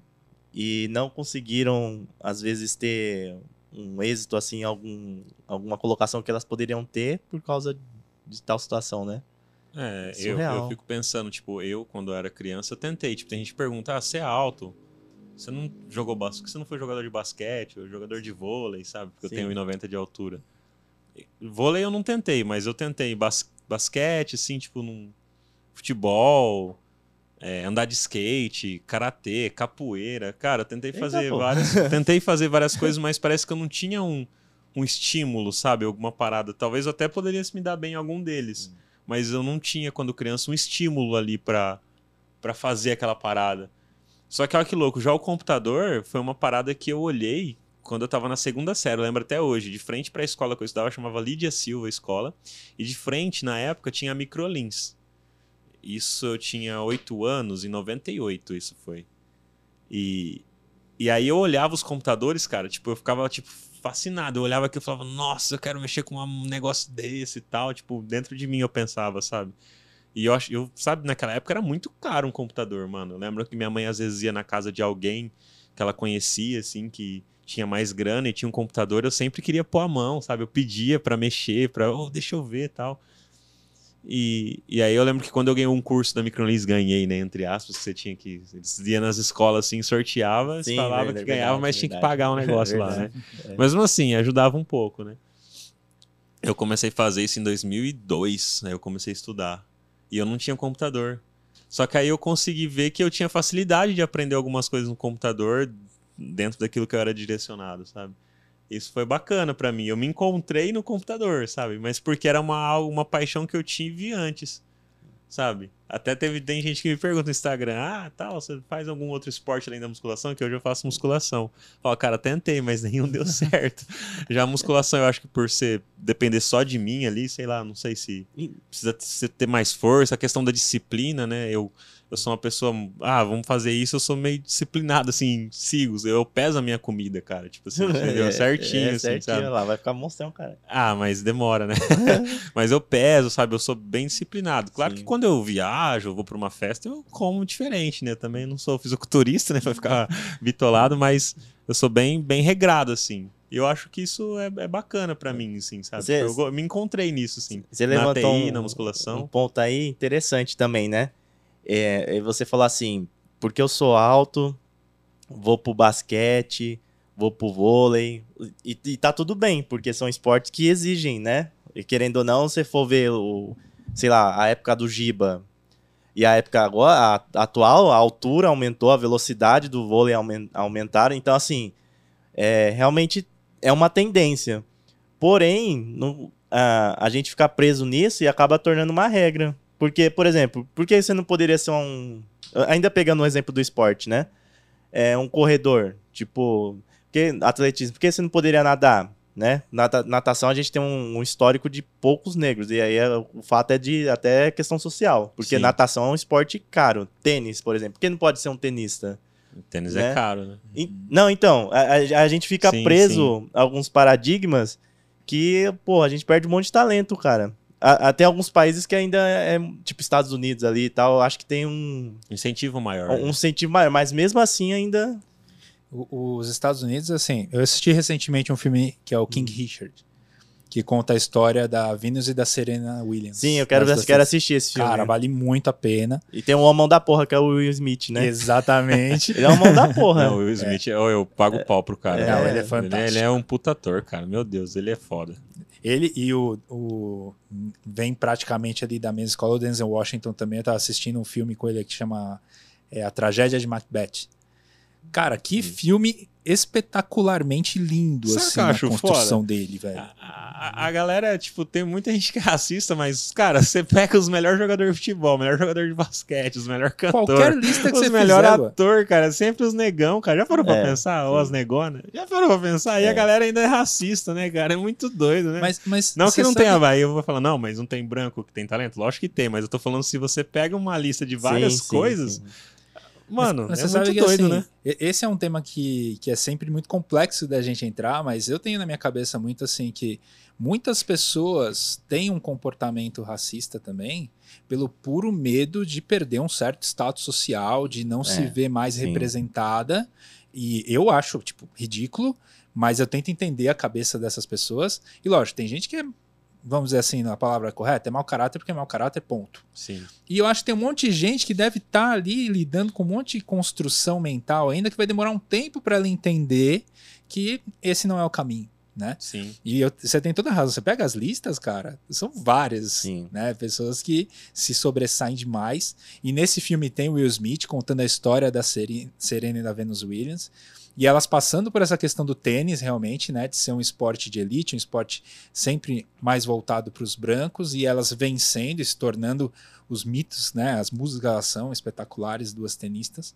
e não conseguiram, às vezes, ter um êxito, assim, algum, alguma colocação que elas poderiam ter por causa de tal situação, né?
É, eu, eu fico pensando, tipo, eu, quando eu era criança, eu tentei. Tipo, tem gente que pergunta, ah, você é alto. Você não jogou basquete, você não foi jogador de basquete, ou jogador de vôlei, sabe? Porque
Sim.
eu tenho 1,90 de altura. Vôlei eu não tentei, mas eu tentei bas basquete, assim, tipo, num futebol, é, andar de skate, karatê, capoeira. Cara, eu tentei
Eita,
fazer
pô.
várias. tentei fazer várias coisas, mas parece que eu não tinha um, um estímulo, sabe? Alguma parada. Talvez eu até poderia me dar bem em algum deles. Mas eu não tinha, quando criança, um estímulo ali pra fazer aquela parada. Só que olha que louco, já o computador foi uma parada que eu olhei quando eu tava na segunda série, eu lembro até hoje, de frente pra escola que eu estudava, chamava Lídia Silva a escola, e de frente, na época, tinha a Microlins. Isso eu tinha 8 anos, em 98 isso foi. E, e aí eu olhava os computadores, cara, tipo, eu ficava, tipo, fascinado. Eu olhava aqui e falava, nossa, eu quero mexer com um negócio desse e tal. Tipo, dentro de mim eu pensava, sabe? E eu eu, sabe, naquela época era muito caro um computador, mano. Eu lembro que minha mãe às vezes ia na casa de alguém que ela conhecia, assim, que tinha mais grana e tinha um computador, eu sempre queria pôr a mão, sabe? Eu pedia pra mexer, pra, oh, deixa eu ver e tal. E, e aí eu lembro que quando eu ganhei um curso da Microlins, ganhei, né? Entre aspas, que você tinha que. Eles iam nas escolas assim, sorteava,
Sim,
falava
verdade,
que ganhava,
verdade,
mas tinha que
verdade.
pagar um negócio lá, né?
É.
Mas mesmo assim, ajudava um pouco, né? Eu comecei a fazer isso em 2002, aí eu comecei a estudar. E eu não tinha computador. Só que aí eu consegui ver que eu tinha facilidade de aprender algumas coisas no computador dentro daquilo que eu era direcionado, sabe? Isso foi bacana pra mim. Eu me encontrei no computador, sabe? Mas porque era uma, uma paixão que eu tive antes, sabe? Até teve, tem gente que me pergunta no Instagram: ah, tal, você faz algum outro esporte além da musculação? Que hoje eu faço musculação. Fala, cara, tentei, mas nenhum deu certo. Já a musculação, eu acho que por ser depender só de mim ali, sei lá, não sei se precisa ter mais força, a questão da disciplina, né? Eu, eu sou uma pessoa, ah, vamos fazer isso, eu sou meio disciplinado, assim, sigo, eu peso a minha comida, cara, tipo assim, entendeu?
É,
certinho,
é,
assim,
certinho,
sabe?
lá, vai ficar monstrão, cara.
Ah, mas demora, né? mas eu peso, sabe? Eu sou bem disciplinado. Claro
Sim.
que quando eu viajo, eu vou pra uma festa, eu como diferente, né? Também não sou fisiculturista, né? Pra ficar bitolado, mas eu sou bem, bem regrado, assim. E eu acho que isso é, é bacana pra mim, assim, sabe?
Você-
eu me encontrei nisso, assim.
Você
na
levantou
TI,
um,
na musculação.
um ponto aí interessante também, né? É, e você falou assim, porque eu sou alto, vou pro basquete, vou pro vôlei, e, e tá tudo bem, porque são esportes que exigem, né? E querendo ou não, se for ver o, sei lá, a época do Giba e a época agora, a, atual, a altura aumentou, a velocidade do vôlei aumen- aumentaram, então assim, é, realmente é uma tendência. Porém, não- a, a gente fica preso nisso e acaba tornando uma regra. Porque, por exemplo, por que você não poderia ser um. Ainda pegando o exemplo do esporte, né? É um corredor. Tipo, porque, atletismo, por que você não poderia nadar? Né? Nata- natação a gente tem um, um histórico de poucos negros. E aí é- o fato é de até questão social. Porque
Sim.
natação é um esporte caro. Tênis, por exemplo. Por que não pode ser um tenista?
Tênis
né?
é caro, né?
E- Não, então, a, a- gente fica
Sim,
preso a alguns paradigmas que, pô, a gente perde um monte de talento, cara. A- Até alguns países que ainda é, tipo, Estados Unidos ali e tal, acho que tem um,
Incentivo maior.
um
né?
incentivo maior, mas mesmo assim ainda.
O- Os Estados Unidos, assim, eu assisti recentemente um filme que é o King
Hum.
Richard, que conta a história da Venus e da Serena Williams.
Sim, eu quero,
Das-
quero assistir esse filme.
Cara, vale muito a pena.
E tem um homão da porra, que é o Will Smith, né?
Exatamente.
Ele é um homão da porra.
Não, o Will Smith, eu, eu pago pau pro cara.
É,
né?
ele é fantástico.
Ele, é um puta ator, cara. Meu Deus, ele é foda.
Ele e o, o- vem praticamente ali da mesma escola, o Denzel Washington também. Eu tava assistindo um filme com ele que chama é, A Tragédia de Macbeth. Cara, que filme espetacularmente lindo,
Sabe o
assim,
que eu
a
acho
construção dele, velho.
A, a- a galera, tipo, tem muita gente que é racista, mas, cara, você pega os melhores jogadores de futebol, melhor jogador de basquete, os melhores cantores.
Qualquer lista que
os
você
melhores
fizer,
ator, cara, sempre os negão, cara. Já parou pra
É,
pensar?
sim.
Ou as negonas? Já parou pra pensar? E
É.
a galera ainda é racista, né, cara? É muito doido, né?
Mas, mas
Não que não
sabe-
tenha, vai. Eu vou falar, não, mas não tem branco que tem talento? Lógico que tem, mas eu tô falando se você pega uma lista de várias
Sim, sim,
coisas,
sim.
Mano,
Mas
é
você sabe
muito
que,
doido,
assim,
né?
Esse é um tema que, que é sempre muito complexo da gente entrar, mas eu tenho na minha cabeça muito assim que muitas pessoas têm um comportamento racista também pelo puro medo de perder um certo status social, de não se
É,
ver mais
sim.
representada. E eu acho, tipo, ridículo, Mas eu tento entender a cabeça dessas pessoas. E lógico, tem gente que é, vamos dizer assim, a palavra correta, é mau caráter porque é mau caráter, ponto.
Sim.
E eu acho que tem um monte de gente que deve estar ali lidando com um monte de construção mental ainda que vai demorar um tempo para ela entender que esse não é o caminho. Né?
Sim.
E eu- você tem toda a razão. Você pega as listas, cara, são várias,
Sim.
né? Pessoas que se sobressaem demais. E nesse filme tem o Will Smith contando a história da Serena e da Venus Williams. E elas passando por essa questão do tênis, realmente, né? De ser um esporte de elite, um esporte sempre mais voltado para os brancos, e elas vencendo e se tornando os mitos, né? As músicas são espetaculares, duas tenistas.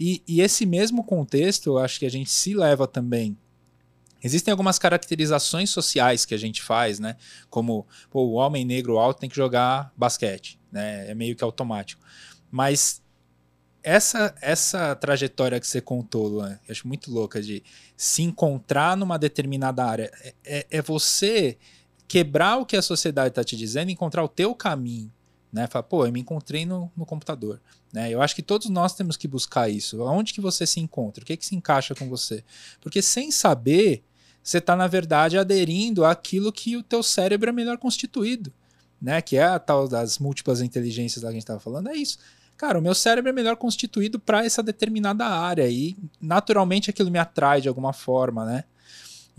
E, e esse mesmo contexto, eu acho que a gente se leva também. Existem algumas caracterizações sociais que a gente faz, né? Como pô, o homem negro alto tem que jogar basquete, né? É meio que automático. Mas essa essa trajetória que você contou, Luan, eu acho muito louca de se encontrar numa determinada área. É, é- é você quebrar o que a sociedade está te dizendo e encontrar o teu caminho. Né? Falar, pô, eu me encontrei no, no computador. Né? Eu acho que todos nós temos que buscar isso. Onde que você se encontra? O que, que se encaixa com você? Porque sem saber, você está, na verdade, aderindo àquilo que o teu cérebro é melhor constituído. Né? Que é a tal das múltiplas inteligências lá que a gente estava falando. É isso. Cara, o meu cérebro é melhor constituído para essa determinada área e naturalmente aquilo me atrai de alguma forma, né?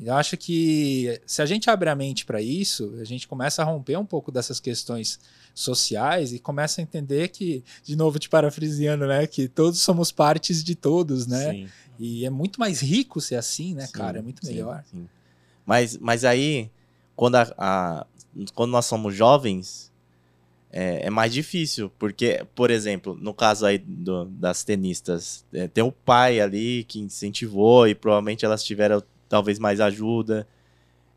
Eu acho que se a gente abre a mente para isso, a gente começa a romper um pouco dessas questões sociais e começa a entender que, de novo te parafraseando, né, que todos somos partes de todos, né?
Sim.
E é muito mais rico ser assim, né,
Sim,
cara? É muito
sim,
melhor.
Mas, mas aí, quando, a, a- quando nós somos jovens, é, é mais difícil. Porque, por exemplo, no caso aí do- das tenistas, é, tem o pai ali que incentivou e provavelmente elas tiveram talvez mais ajuda.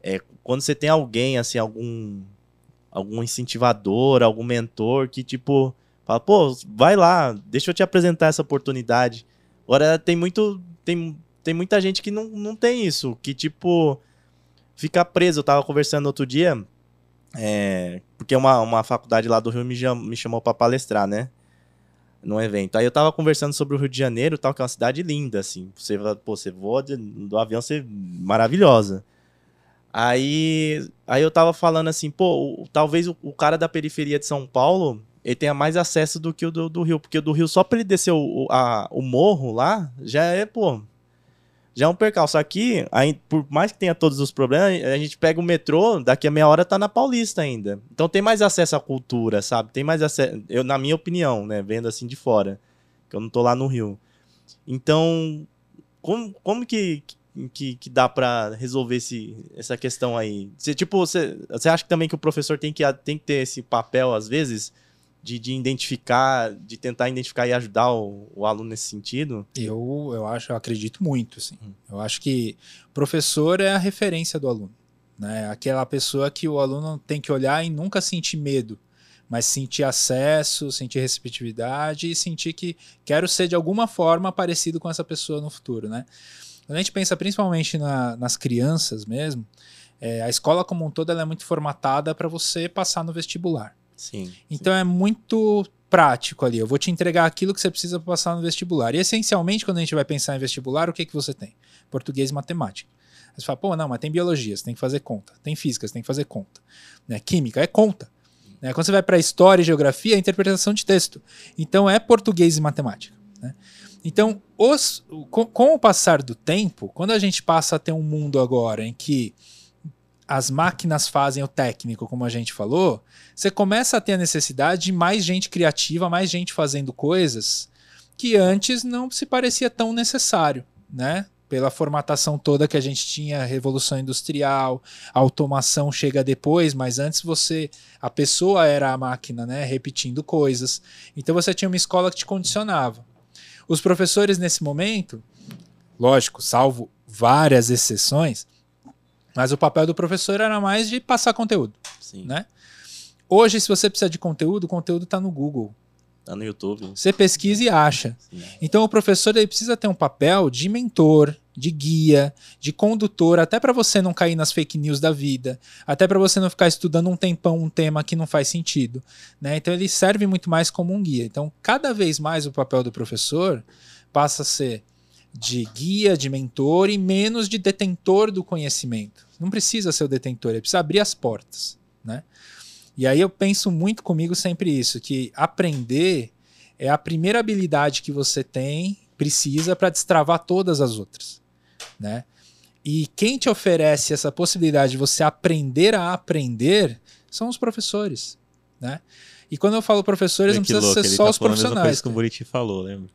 É, quando você tem alguém, assim, algum, algum incentivador, algum mentor que, tipo, fala, pô, vai lá, deixa eu te apresentar essa oportunidade. Agora, tem muito. Tem, tem muita gente que não, não tem isso, que, tipo, fica preso. Eu tava conversando outro dia, é, porque uma, uma faculdade lá do Rio me, me chamou pra palestrar, né? Num evento. Aí eu tava conversando sobre o Rio de Janeiro, tal, que é uma cidade linda, assim. Você, pô, você voa de- do avião, você maravilhosa. Aí, aí eu tava falando assim, pô, o- talvez o, o cara da periferia de São Paulo, ele tenha mais acesso do que o do, do Rio, porque o do Rio, só pra ele descer o, a- o morro lá, já é, pô, já é um percalço. Aqui, aí, por mais que tenha todos os problemas, a gente pega o metrô, daqui a meia hora tá na Paulista ainda. Então tem mais acesso à cultura, sabe? Tem mais acesso, eu, na minha opinião, né, vendo assim de fora, que eu não tô lá no Rio. Então, como, como que, que, que dá pra resolver esse, essa questão aí? Você, tipo, você, você acha que também que o professor tem que, tem que ter esse papel, às vezes, de, de identificar, de tentar identificar e ajudar o, o aluno nesse sentido?
Eu, eu acho, eu acredito muito, assim.
Hum.
Eu acho que professor é a referência do aluno, né? Aquela pessoa que o aluno tem que olhar e nunca sentir medo, mas sentir acesso, sentir receptividade e sentir que quero ser de alguma forma parecido com essa pessoa no futuro, né? Quando a gente pensa principalmente na- nas crianças mesmo, é, a escola como um todo ela é muito formatada para você passar no vestibular.
Sim.
Então é muito prático ali. Eu vou te entregar aquilo que você precisa para passar no vestibular. E essencialmente, quando a gente vai pensar em vestibular, o que, que você tem? Português e matemática. Aí você fala, pô, não, mas tem biologia, você tem que fazer conta. Tem física, você tem que fazer conta. Né? Química é conta. Né? Quando você vai para história e geografia, é interpretação de texto. Então é português e matemática. né? Então, os- com, com o passar do tempo, quando a gente passa a ter um mundo agora em que as máquinas fazem o técnico, como a gente falou, você começa a ter a necessidade de mais gente criativa, mais gente fazendo coisas que antes não se parecia tão necessário, né? Pela formatação toda que a gente tinha, revolução industrial, automação chega depois, mas antes você, a pessoa era a máquina, né? Repetindo coisas. Então você tinha uma escola que te condicionava. Os professores nesse momento, lógico, salvo várias exceções, mas o papel do professor era mais de passar conteúdo,
Sim.
né? Hoje, se você precisa de conteúdo, o conteúdo está no Google.
Tá no YouTube.
Você pesquisa e acha.
Sim.
Então o professor ele precisa ter um papel de mentor, de guia, de condutor, até para você não cair nas fake news da vida, até para você não ficar estudando um tempão um tema que não faz sentido, né? Então ele serve muito mais como um guia. Então cada vez mais o papel do professor passa a ser de guia, de mentor e menos de detentor do conhecimento. Não precisa ser o detentor, ele precisa abrir as portas, né? E aí eu penso muito comigo sempre isso, que aprender é a primeira habilidade que você tem, precisa para destravar todas as outras, né? E quem te oferece essa possibilidade de você aprender a aprender são os professores, né? E quando eu falo professores,
Olha
não precisa
louco,
ser só
tá
os
falando a mesma
profissionais.
coisa que o Buriti falou, lembra?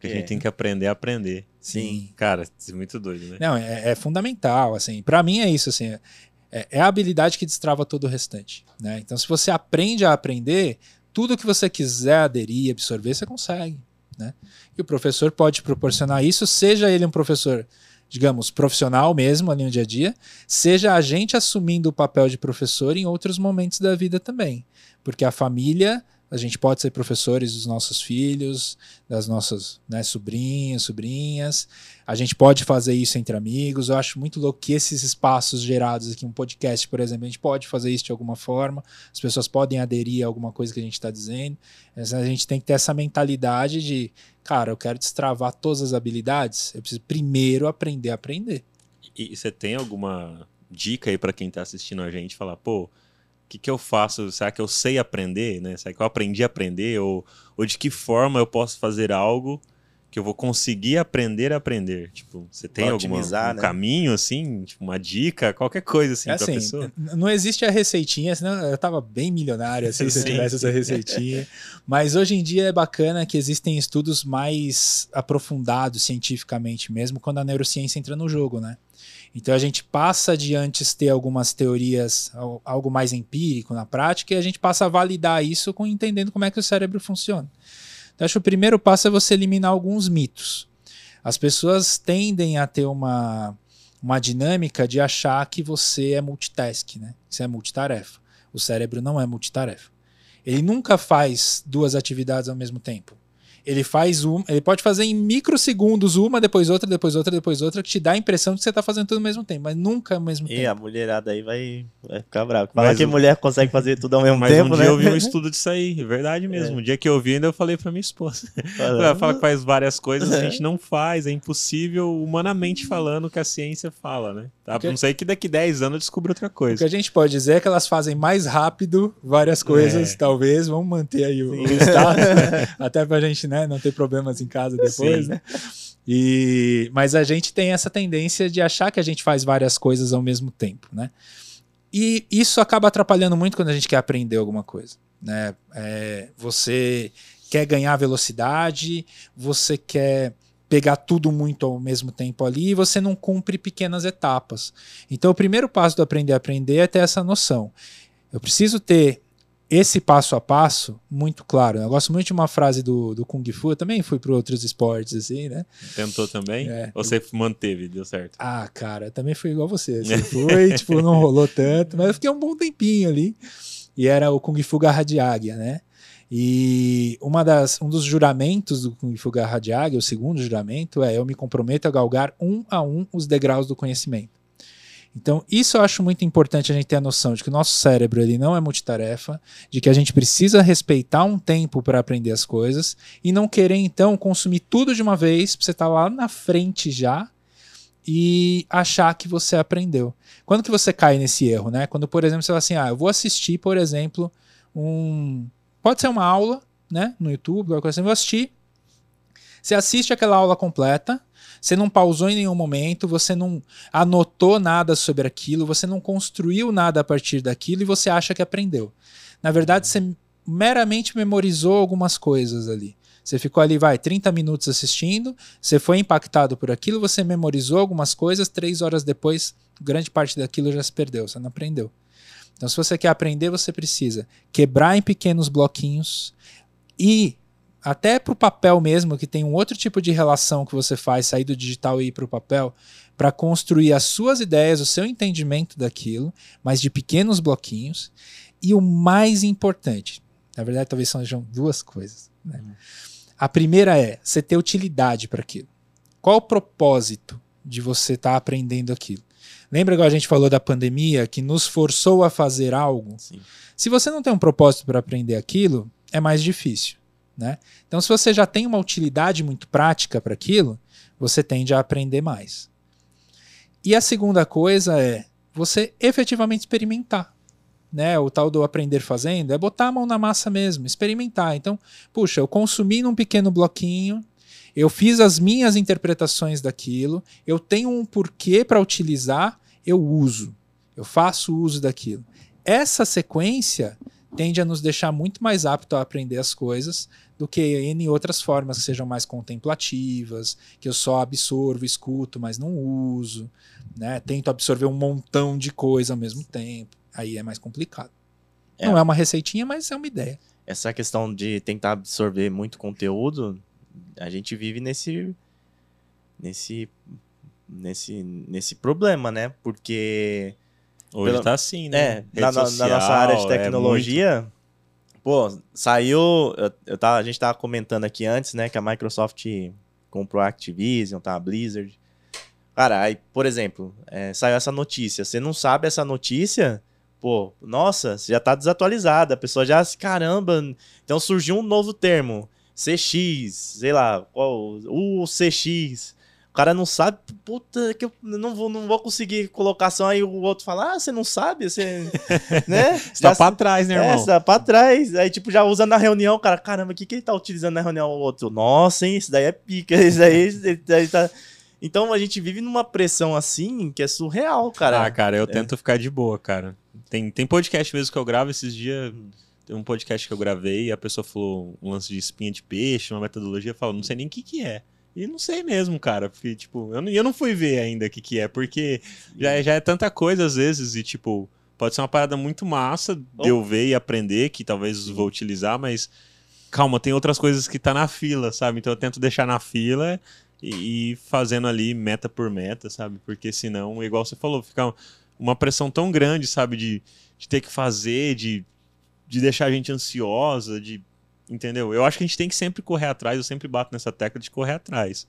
Que a
É.
gente tem que aprender a aprender.
Sim.
Cara, isso é muito doido, né?
Não, é, é fundamental, assim. Para mim é isso, assim. É, é a habilidade que destrava todo o restante, né? Então, se você aprende a aprender, tudo que você quiser aderir, absorver, você consegue, né? E o professor pode proporcionar isso, seja ele um professor, digamos, profissional mesmo ali no dia a dia, seja a gente assumindo o papel de professor em outros momentos da vida também. Porque a família, a gente pode ser professores dos nossos filhos, das nossas né, sobrinhos, sobrinhas. A gente pode fazer isso entre amigos. Eu acho muito louco que esses espaços gerados aqui, um podcast, por exemplo, a gente pode fazer isso de alguma forma. As pessoas podem aderir a alguma coisa que a gente está dizendo. Mas a gente tem que ter essa mentalidade de, cara, eu quero destravar todas as habilidades. Eu preciso primeiro aprender a aprender.
E você tem alguma dica aí pra quem tá assistindo a gente? Falar, pô, que, que eu faço? Será que eu sei aprender? Né? Será que eu aprendi a aprender? Ou, ou de que forma eu posso fazer algo que eu vou conseguir aprender a aprender? Tipo, você tem algum um
né?
caminho, assim? Tipo, uma dica? Qualquer coisa, assim,
É
pra
assim,
pessoa?
não existe a receitinha, senão eu tava bem milionário assim, se eu
Sim,
tivesse essa receitinha. Mas hoje em dia é bacana que existem estudos mais aprofundados cientificamente mesmo quando a neurociência entra no jogo, né? Então a gente passa de antes ter algumas teorias, al- algo mais empírico na prática, e a gente passa a validar isso com entendendo como é que o cérebro funciona. Então acho que o primeiro passo é você eliminar alguns mitos. As pessoas tendem a ter uma, uma dinâmica de achar que você é multitask, né? Você é multitarefa. O cérebro não é multitarefa. Ele nunca faz duas atividades ao mesmo tempo. Ele faz uma, ele pode fazer em microsegundos uma, depois outra, depois outra, depois outra, que te dá a impressão de que você está fazendo tudo ao mesmo tempo, mas nunca ao mesmo
E
tempo.
a mulherada aí vai, vai ficar brava. Falar
Mas
que
o-
mulher consegue fazer tudo ao mesmo
Mas
tempo,
um dia
né?
eu vi um estudo disso aí, é verdade mesmo.
É.
Um dia que eu vi, ainda eu falei pra minha esposa. Ela fala que faz várias coisas, a gente não faz, é impossível, humanamente falando, o que a ciência fala, né? Tá?
Porque-
Não sei que daqui 10 anos eu descubro outra
O que
coisa.
a gente pode dizer é que elas fazem mais rápido várias coisas,
É.
talvez. Vamos manter aí o, o status, até pra gente né, não ter problemas em casa depois,
Sim.
né? E, mas a gente tem essa tendência de achar que a gente faz várias coisas ao mesmo tempo, né? E isso acaba atrapalhando muito quando a gente quer aprender alguma coisa, né? É, você quer ganhar velocidade, você quer pegar tudo muito ao mesmo tempo ali e você não cumpre pequenas etapas. Então, o primeiro passo do aprender a aprender é ter essa noção. Eu preciso ter esse passo a passo muito claro. Eu gosto muito de uma frase do, do Kung Fu, eu também fui para outros esportes, assim, né?
Tentou também?
É.
Ou você manteve, deu certo?
Ah, cara, eu também fui igual você. Assim, foi, tipo, não rolou tanto, mas eu fiquei um bom tempinho ali. E era o Kung Fu Garra de Águia, né? E uma das, um dos juramentos do Kung Fu Garra de Águia, o segundo juramento, é eu me comprometo a galgar um a um os degraus do conhecimento. Então, isso eu acho muito importante a gente ter a noção de que o nosso cérebro ele não é multitarefa, de que a gente precisa respeitar um tempo para aprender as coisas e não querer, então, consumir tudo de uma vez, para você estar lá na frente já e achar que você aprendeu. Quando que você cai nesse erro, né? Quando, por exemplo, você fala assim, ah, eu vou assistir, por exemplo, um... Pode ser uma aula, né? No YouTube, qualquer coisa assim, vou assistir. Você assiste aquela aula completa, você não pausou em nenhum momento, você não anotou nada sobre aquilo, você não construiu nada a partir daquilo e você acha que aprendeu. Na verdade, você meramente memorizou algumas coisas ali. Você ficou ali, vai, 30 minutos assistindo, você foi impactado por aquilo, você memorizou algumas coisas, três horas depois, grande parte daquilo já se perdeu, você não aprendeu. Então, se você quer aprender, você precisa quebrar em pequenos bloquinhos e até para o papel mesmo, que tem um outro tipo de relação que você faz, sair do digital e ir para o papel, para construir as suas ideias, o seu entendimento daquilo, mas de pequenos bloquinhos. E o mais importante, na verdade, talvez sejam duas coisas. Né? A primeira é você ter utilidade para aquilo. Qual o propósito de você estar tá aprendendo aquilo? Lembra que a gente falou da pandemia que nos forçou a fazer algo?
Sim.
Se você não tem um propósito para aprender aquilo, é mais difícil. Né? Então, se você já tem uma utilidade muito prática para aquilo, você tende a aprender mais. E a segunda coisa é você efetivamente experimentar. Né, o tal do aprender fazendo é botar a mão na massa mesmo, experimentar. Então, puxa, eu consumi num pequeno bloquinho, eu fiz as minhas interpretações daquilo, eu tenho um porquê para utilizar, eu uso, eu faço uso daquilo. Essa sequência tende a nos deixar muito mais apto a aprender as coisas do que em outras formas que sejam mais contemplativas, que eu só absorvo, escuto, mas não uso, né? Tento absorver um montão de coisa ao mesmo tempo. Aí é mais complicado. É. Não é uma receitinha, mas é uma ideia.
Essa questão de tentar absorver muito conteúdo, a gente vive nesse nesse nesse nesse problema, né? Porque
Hoje pela, tá assim, né?
É, na, social, na, nossa área de é tecnologia, é pô, saiu. Eu, eu tava, a gente tava comentando aqui antes, né, que a Microsoft comprou a Activision, tá? A Blizzard. Cara, aí, por exemplo, é, saiu essa notícia. Você não sabe essa notícia, pô, nossa, você já tá desatualizada. A pessoa já, caramba, então surgiu um novo termo. CX, sei lá, qual, o CX. O cara não sabe, puta, que eu não vou, não vou conseguir colocação. Aí o outro fala, ah, você não sabe, você. né?
Você tá pra trás, né, irmão? É,
você tá pra trás. Aí, tipo, já usa na reunião, cara, caramba, o que, que ele tá utilizando na reunião? O outro, nossa, hein, isso daí é pica, isso daí, isso daí tá. Então a gente vive numa pressão assim que é surreal, cara.
Ah, cara, eu é. tento ficar de boa, cara. Tem, tem podcast mesmo que eu gravo esses dias. Tem um podcast que eu gravei e a pessoa falou um lance de espinha de peixe, uma metodologia. Eu falo, não sei nem o que, que é. E não sei mesmo, cara. Porque, tipo, eu não, eu não fui ver ainda o que, que é, porque já, é, já é tanta coisa às vezes, e, tipo, pode ser uma parada muito massa de oh. eu ver e aprender, que talvez vou utilizar, mas calma, tem outras coisas que tá na fila, sabe? Então eu tento deixar na fila e, e fazendo ali meta por meta, sabe? Porque senão, igual você falou, fica uma pressão tão grande, sabe? De, de ter que fazer, de, de deixar a gente ansiosa, de Entendeu? Eu acho que a gente tem que sempre correr atrás, eu sempre bato nessa tecla de correr atrás.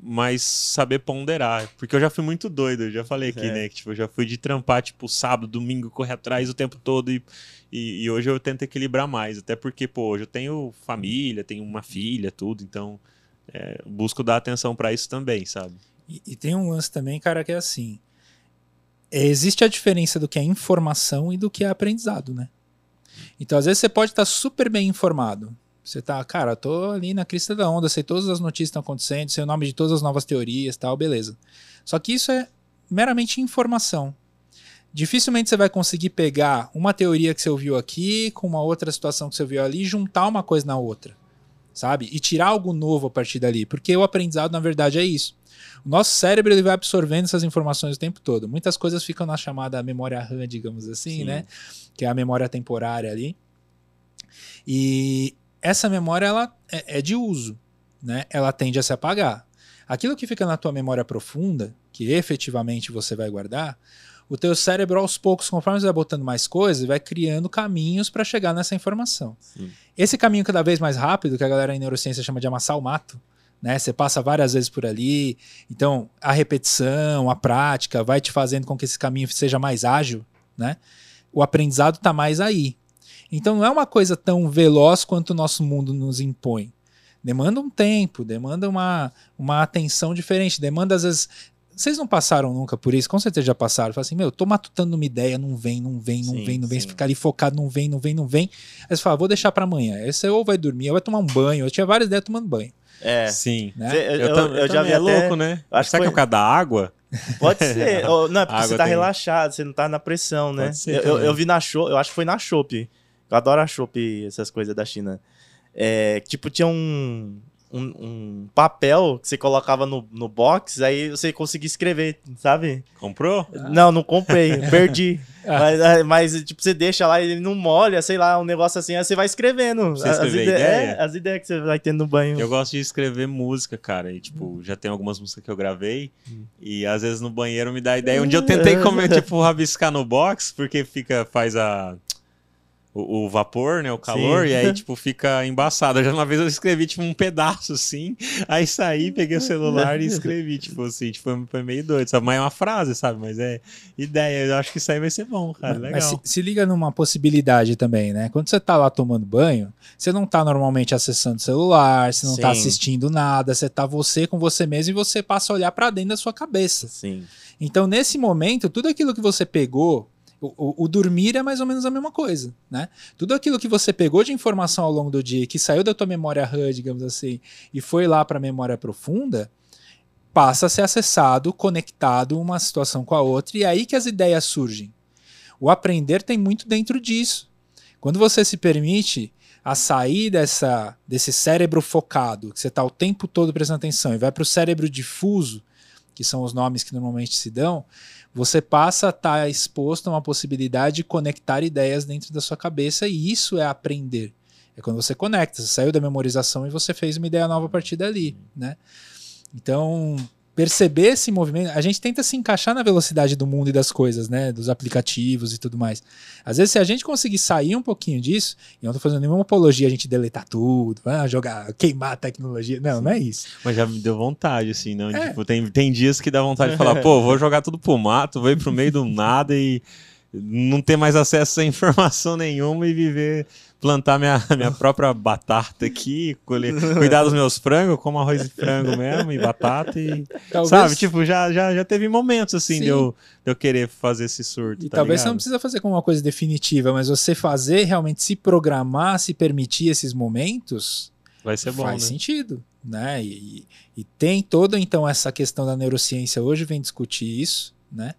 Mas saber ponderar. Porque eu já fui muito doido, eu já falei aqui, é. né? Que tipo, eu já fui de trampar, tipo, sábado, domingo, correr atrás o tempo todo. E, e, e, hoje eu tento equilibrar mais. Até porque, pô, hoje eu tenho família, tenho uma filha, tudo. Então, é, busco dar atenção para isso também, sabe?
E, e, tem um lance também, cara, que é assim. É, existe a diferença do que é informação e do que é aprendizado, né? Então, às vezes, você pode estar super bem informado. Você tá, cara, tô ali na crista da onda, sei todas as notícias que estão acontecendo, sei o nome de todas as novas teorias tal, beleza. Só que isso é meramente informação. Dificilmente você vai conseguir pegar uma teoria que você ouviu aqui com uma outra situação que você ouviu ali e juntar uma coisa na outra, sabe? E tirar algo novo a partir dali, porque o aprendizado, na verdade, é isso. O nosso cérebro ele vai absorvendo essas informações o tempo todo. Muitas coisas ficam na chamada memória RAM, digamos assim, Sim. né? Que é a memória temporária ali. E essa memória ela é, é de uso, né? Ela tende a se apagar. Aquilo que fica na tua memória profunda, que efetivamente você vai guardar, o teu cérebro aos poucos, conforme você vai botando mais coisas, vai criando caminhos para chegar nessa informação. Sim. Esse caminho cada vez mais rápido, que a galera em neurociência chama de amassar o mato, né? Você passa várias vezes por ali, então a repetição, a prática vai te fazendo com que esse caminho seja mais ágil, né? O aprendizado está mais aí. Então não é uma coisa tão veloz quanto o nosso mundo nos impõe. Demanda um tempo, demanda uma, uma atenção diferente, demanda às vezes vocês não passaram nunca por isso? Com certeza já passaram. Fala assim, meu, tô matutando uma ideia, não vem, não vem, não sim, vem, não vem. Você fica ali focado, não vem, não vem, não vem. Aí você fala, vou deixar para amanhã. Aí você ou vai dormir, ou vai tomar um banho. Eu tinha várias ideias tomando banho.
É. Sim. Né? eu, eu, eu, eu, já vi é até... louco, né? Acho Será que, foi... que é por causa da água?
Pode ser. não, é porque você tá tem... relaxado, você não tá na pressão, né? Ser, eu, eu, vi na show, eu acho que foi na Shop. Eu adoro a Shop, essas coisas da China. É, tipo, tinha um, um, um, papel que você colocava no, no box, aí você conseguia escrever, sabe?
Comprou?
Não, não comprei, perdi. Ah. Mas, é, mas, tipo, você deixa lá e ele não molha, sei lá, um negócio assim, aí você vai escrevendo.
Você as, ide ideia? É,
as ideias que você vai tendo no banho.
Eu gosto de escrever música, cara. E, tipo, já tem algumas músicas que eu gravei. Hum. E às vezes no banheiro me dá ideia. Um dia eu tentei comer, tipo, rabiscar no box, porque fica, faz a o, o vapor, né? O calor,
Sim.
e aí, tipo, fica embaçado. Já uma vez eu escrevi, tipo, um pedaço assim. Aí saí, peguei o celular e escrevi, tipo assim, tipo, foi- meio doido, sabe? Mas é uma frase, sabe? Mas é ideia. Eu acho que isso aí vai ser bom, cara. Legal.
Mas se, se liga numa possibilidade também, né? Quando você tá lá tomando banho, você não tá normalmente acessando o celular, você não tá
Sim.
assistindo nada, você tá você com você mesmo e você passa a olhar pra dentro da sua cabeça.
Sim.
Então, nesse momento, tudo aquilo que você pegou, o, o- dormir é mais ou menos a mesma coisa, né? Tudo aquilo que você pegou de informação ao longo do dia, que saiu da tua memória RAM, digamos assim, e foi lá para a memória profunda, passa a ser acessado, conectado uma situação com a outra, e é aí que as ideias surgem. O aprender tem muito dentro disso. Quando você se permite a sair dessa, desse cérebro focado, que você está o tempo todo prestando atenção, e vai para o cérebro difuso, que são os nomes que normalmente se dão, você passa a estar exposto a uma possibilidade de conectar ideias dentro da sua cabeça, e isso é aprender. É quando você conecta, você saiu da memorização e você fez uma ideia nova a partir dali, né? Então, perceber esse movimento, a gente tenta se encaixar na velocidade do mundo e das coisas, né? Dos aplicativos e tudo mais. Às vezes, se a gente conseguir sair um pouquinho disso, e eu não tô fazendo nenhuma apologia a gente deletar tudo, ah, jogar, queimar a tecnologia. Não, não é isso.
Mas já me deu vontade, assim, não?
É.
Tipo, tem, tem dias que dá vontade de falar, pô, vou jogar tudo pro mato, vou ir pro meio do nada e não ter mais acesso a informação nenhuma e viver, plantar minha, minha própria batata aqui, colher, cuidar dos meus frangos, como arroz e frango mesmo, e batata e.
Talvez,
Sabe, tipo, já, já, já teve momentos assim de eu, de eu querer fazer esse surto.
E
tá
talvez você não
ligado?
precisa fazer como uma coisa definitiva, mas você fazer realmente se programar, se permitir esses momentos,
Vai ser bom,
faz
né?
sentido, né? E, e- e tem toda então essa questão da neurociência hoje vem discutir isso, né?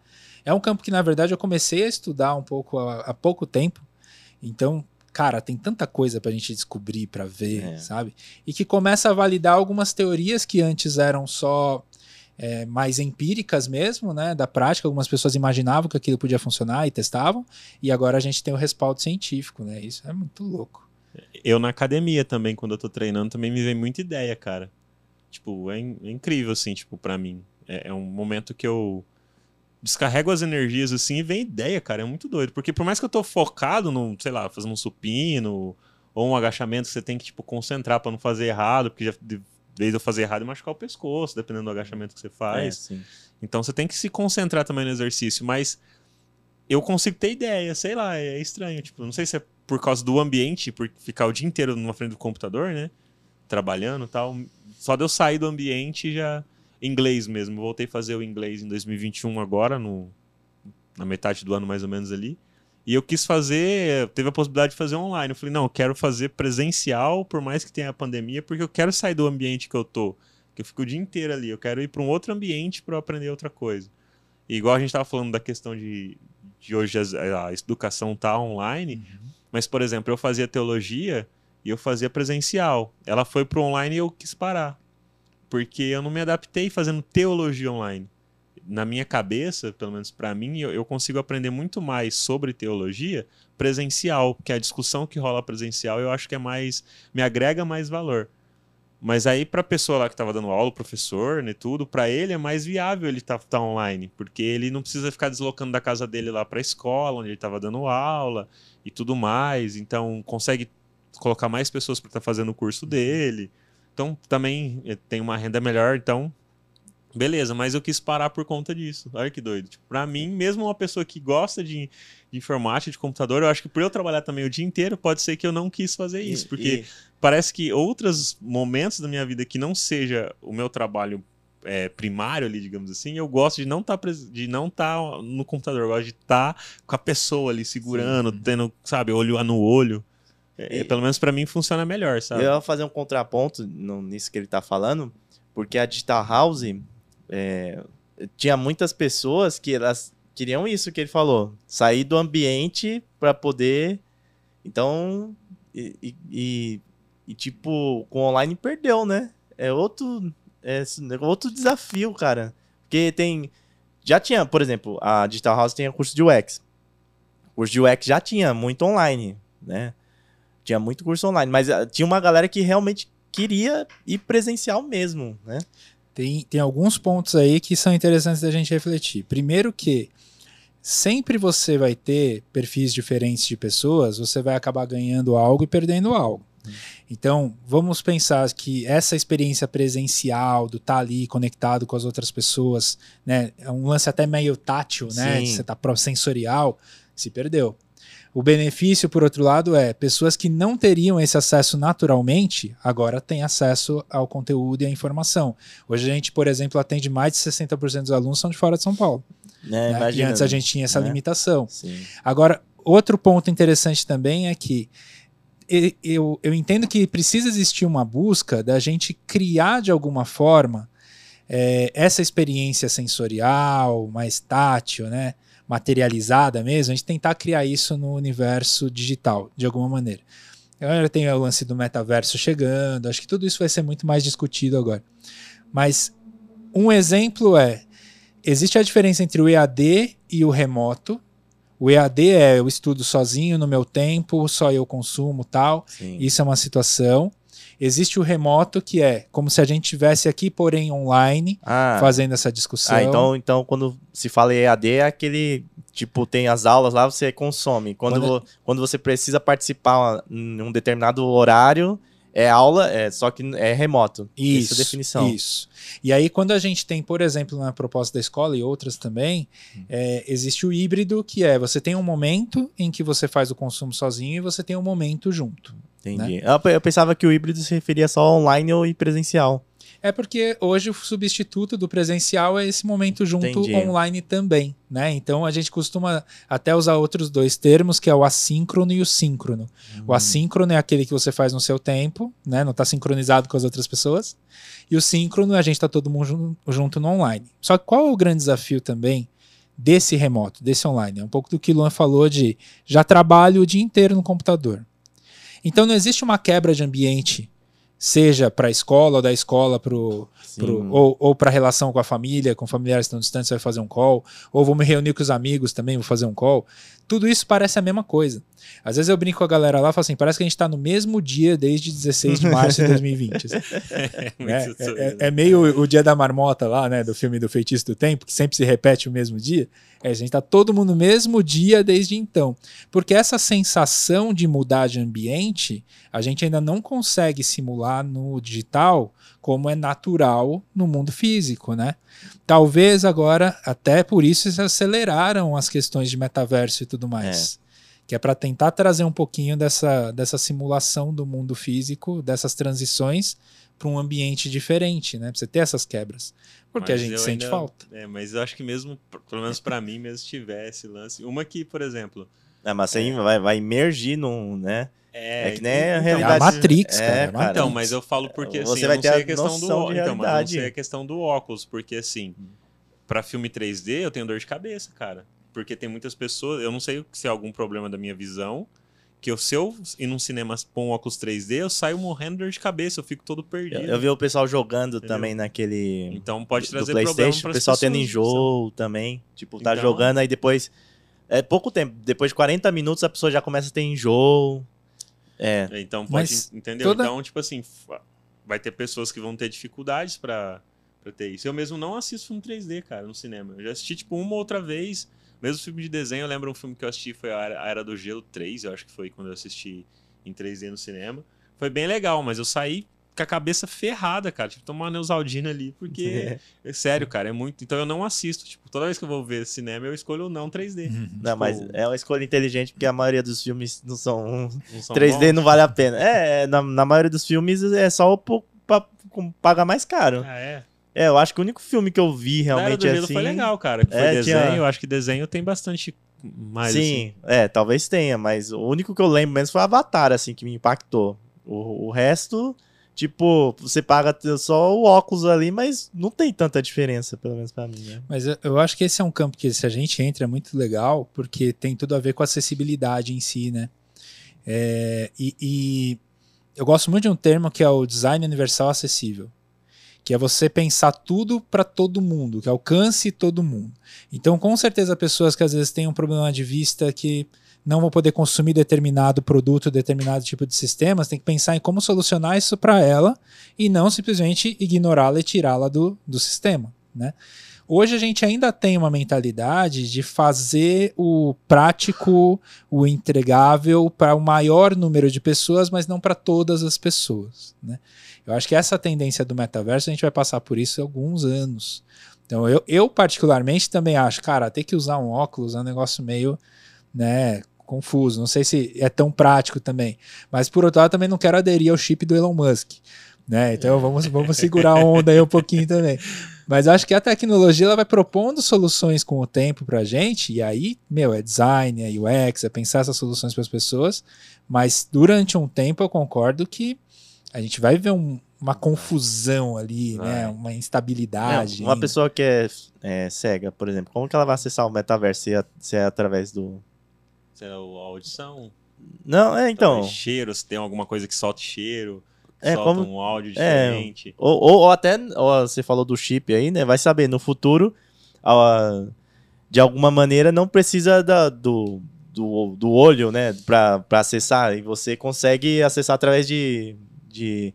É um campo que na verdade eu comecei a estudar um pouco há, há pouco tempo. Então, cara, tem tanta coisa pra gente descobrir, pra ver,
É.
sabe? E que começa a validar algumas teorias que antes eram só é, mais empíricas mesmo, né, da prática. Algumas pessoas imaginavam que aquilo podia funcionar e testavam, e agora a gente tem o respaldo científico, né? Isso é muito louco.
Eu na academia também, quando eu tô treinando, também me vem muita ideia, cara. Tipo, é, in- é incrível, assim, tipo, pra mim. É, é um momento que eu descarrego as energias, assim, e vem ideia, cara. É muito doido. Porque por mais que eu tô focado no, sei lá, fazer um supino ou um agachamento que você tem que, tipo, concentrar pra não fazer errado, porque já de vez eu fazer errado e machucar o pescoço, dependendo do agachamento que você
É,
faz.
sim.
Então você tem que se concentrar também no exercício, mas eu consigo ter ideia, sei lá, é estranho. Tipo, não sei se é por causa do ambiente, por ficar o dia inteiro na frente do computador, né? Trabalhando e tal. Só de eu sair do ambiente já. Inglês mesmo. Voltei a fazer o inglês em 2021 agora, no, na metade do ano mais ou menos ali. E eu quis fazer, teve a possibilidade de fazer online. Eu falei, não, eu quero fazer presencial, por mais que tenha a pandemia, porque eu quero sair do ambiente que eu tô. Que eu fico o dia inteiro ali. Eu quero ir para um outro ambiente para eu aprender outra coisa. E igual a gente estava falando da questão de, de hoje as- a, educação tá online, mas, por exemplo, eu fazia teologia e eu fazia presencial. Ela foi pro online e eu quis parar. Porque eu não me adaptei fazendo teologia online. Na minha cabeça, pelo menos para mim, eu, eu consigo aprender muito mais sobre teologia presencial, porque a discussão que rola presencial eu acho que é mais. me agrega mais valor. Mas aí, para a pessoa lá que estava dando aula, o professor, né, tudo, para ele é mais viável ele estar tá, online, porque ele não precisa ficar deslocando da casa dele lá para a escola, onde ele estava dando aula e tudo mais. Então, consegue colocar mais pessoas para estar fazendo o curso dele. Então, também eh, tem uma renda melhor. Então, beleza, mas eu quis parar por conta disso. Olha que doido. Tipo, para mim, mesmo uma pessoa que gosta de, de informática, de computador, eu acho que por eu trabalhar também o dia inteiro, pode ser que eu não quis fazer isso, porque
e-
parece que outros momentos da minha vida que não seja o meu trabalho é, primário ali, digamos assim, eu gosto de não estar de não tá no computador, eu gosto de estar com a pessoa ali segurando, tendo, sabe, olho no olho. É,
E-
pelo menos pra mim funciona melhor, sabe?
Eu ia fazer um contraponto no- nisso que ele tá falando, porque a Digital House é, tinha muitas pessoas que elas queriam isso que ele falou, sair do ambiente para poder. Então, e, e- e- e, tipo, com online perdeu, né? É outro, é outro desafio, cara. Porque tem. Já tinha, por exemplo, a Digital House tinha curso de UX. O curso de UX já tinha muito online, né? Tinha muito curso online, mas ah, tinha uma galera que realmente queria ir presencial mesmo, né?
Tem, tem alguns pontos aí que são interessantes da gente refletir. Primeiro que sempre você vai ter perfis diferentes de pessoas, você vai acabar ganhando algo e perdendo algo. Então, vamos pensar que essa experiência presencial, do estar tá ali conectado com as outras pessoas, né, é um lance até meio tátil, né, você tá sensorial, se perdeu. O benefício, por outro lado, é pessoas que não teriam esse acesso naturalmente, agora têm acesso ao conteúdo e à informação. Hoje a gente, por exemplo, atende mais de 60% dos alunos são de fora de São Paulo.
É,
né? E antes a gente tinha essa
né?
limitação.
Sim.
Agora, outro ponto interessante também é que eu, eu entendo que precisa existir uma busca da gente criar de alguma forma é, essa experiência sensorial, mais tátil, né? Materializada mesmo, a gente tentar criar isso no universo digital, de alguma maneira. Agora tem o lance do metaverso chegando, acho que tudo isso vai ser muito mais discutido agora. Mas um exemplo é: existe a diferença entre o EAD e o remoto. O EAD é eu estudo sozinho no meu tempo, só eu consumo tal.
Sim.
Isso é uma situação. Existe o remoto, que é como se a gente estivesse aqui, porém online,
Ah,
fazendo essa discussão.
ah, então, então quando se fala EAD é aquele, tipo, tem as aulas lá, você consome. Quando,
Quando-
vo- quando você precisa participar em um determinado horário, é aula, é, só que é remoto.
Isso,
Essa é definição.
Isso. E aí, quando a gente tem, por exemplo, na proposta da escola e outras também,
Hum.
é, existe o híbrido, que é você tem um momento em que você faz o consumo sozinho e você tem um momento junto.
Entendi. Eu, eu pensava que o híbrido se referia só online ou presencial.
É porque hoje o substituto do presencial é esse momento junto
Entendi.
online também, né? Então a gente costuma até usar outros dois termos, que é o assíncrono e o síncrono. O assíncrono é aquele que você faz no seu tempo, né? Não está sincronizado com as outras pessoas. E o síncrono, a gente está todo mundo jun- junto no online. Só que qual é o grande desafio também desse remoto, desse online? É um pouco do que o Luan falou de já trabalho o dia inteiro no computador. Então não existe uma quebra de ambiente, seja para a escola ou da escola para
Sim.
Pro- ou ou para relação com a família, com familiares que estão distantes, você vai fazer um call, ou vou me reunir com os amigos também, vou fazer um call. Tudo isso parece a mesma coisa. Às vezes eu brinco com a galera lá e falo assim: parece que a gente está no mesmo dia desde 16 de março de 2020. assim. É, é-
né?
é meio o dia da marmota lá, né? Do filme do Feitiço do Tempo, que sempre se repete o mesmo dia. É, a gente tá todo mundo no mesmo dia desde então. Porque essa sensação de mudar de ambiente, a gente ainda não consegue simular no digital como é natural no mundo físico, né? Talvez agora, até por isso, se aceleraram as questões de metaverso e tudo mais. Que é para tentar trazer um pouquinho dessa, dessa simulação do mundo físico, dessas transições para um ambiente diferente, né? Pra você ter essas quebras. Porque
Mas
a gente sente
ainda-
falta.
É, mas eu acho que mesmo, pelo menos pra mim, mesmo se tivesse lance. Uma que, por exemplo.
É, mas você vai, vai imergir num, né? É que nem a
então,
É a
realidade-
Matrix,
É,
cara. é
cara.
Então, mas eu falo porque assim,
Você vai
não
ter
sei
a
a questão do óculos. Então, mas não
realidade.
sei a questão do óculos, porque assim, pra filme 3D eu tenho dor de cabeça, cara. Porque tem muitas pessoas, eu não sei se é algum problema da minha visão, que eu, se eu ir num cinema com um óculos 3D, eu saio morrendo de dor de cabeça, eu fico todo perdido.
Eu, eu vi o pessoal jogando
Entendeu?
também naquele.
Então pode
do
trazer problema
PlayStation,
para
o pessoal tendo enjoo também. Tipo, tá
Então-
jogando, aí depois. É pouco tempo. Depois de 40 minutos a pessoa já começa a ter enjoo. É.
Então pode,
Mas
entendeu?
toda-
Então, tipo assim, fa- vai ter pessoas que vão ter dificuldades pra, pra ter isso. Eu mesmo não assisto filme 3D, cara, no cinema. Eu já assisti, tipo, uma ou outra vez. Mesmo filme de desenho, eu lembro um filme que eu assisti, foi a Era, do Gelo 3, eu acho que foi quando eu assisti em 3D no cinema. Foi bem legal, mas eu saí com a cabeça ferrada, cara. Tipo, tomar uma Neusaldina ali, porque... é sério, cara, é muito... Então eu não assisto. Tipo, toda vez que eu vou ver cinema, eu escolho não 3D.
Uhum.
Não, mas é uma escolha inteligente, porque a maioria dos filmes não são.
Não são
3D
bons.
não vale a pena. É, na, na maioria dos filmes é só o pagar mais caro.
Ah, é?
É, eu acho que o único filme que eu vi
Realmente
realmente
do Gelo
assim.
foi legal, cara. que Foi
É,
desenho,
tinha-
eu acho que desenho tem bastante mais. assim.
Sim, é, talvez tenha, mas o único que eu lembro mesmo foi Avatar, assim, que me impactou. O, o resto, tipo, você paga só o óculos ali, mas não tem tanta diferença, pelo menos pra mim, né?
Mas eu, eu acho que esse é um campo que, se a gente entra, é muito legal, porque tem tudo a ver com a acessibilidade em si, né? É, e, e eu gosto muito de um termo que é o design universal acessível, que é você pensar tudo para todo mundo, que alcance todo mundo. Então, com certeza, pessoas que às vezes têm um problema de vista que não vão poder consumir determinado produto, determinado tipo de sistemas, tem que pensar em como solucionar isso para ela e não simplesmente ignorá-la e tirá-la do, do sistema, né? Hoje a gente ainda tem uma mentalidade de fazer o prático, o entregável para o maior número de pessoas, mas não para todas as pessoas. Né? Eu acho que essa tendência do metaverso a gente vai passar por isso alguns anos. Então eu, eu particularmente também acho, cara, ter que usar um óculos é um negócio meio, né, confuso. Não sei se é tão prático também. Mas por outro lado, também não quero aderir ao chip do Elon Musk. Né? Então vamos, vamos segurar a onda aí um pouquinho também. Mas acho que a tecnologia ela vai propondo soluções com o tempo para a gente, e aí, meu, é design, é UX, é pensar essas soluções para as pessoas, mas durante um tempo eu concordo que a gente vai ver um, uma confusão ali, né? Uma instabilidade.
uma pessoa que é, é, cega, por exemplo, como que ela vai acessar o metaverso se é, se é através do.
Será a audição?
Não, é então.
cheiro, se tem alguma coisa que solta cheiro é, solta como, um áudio
é, diferente. É, ou, ou, ou, até, ou você falou do chip aí, né? Vai saber, no futuro, de alguma maneira, não precisa da, do, do, do olho, né? Pra, pra acessar. E você consegue acessar através de, de,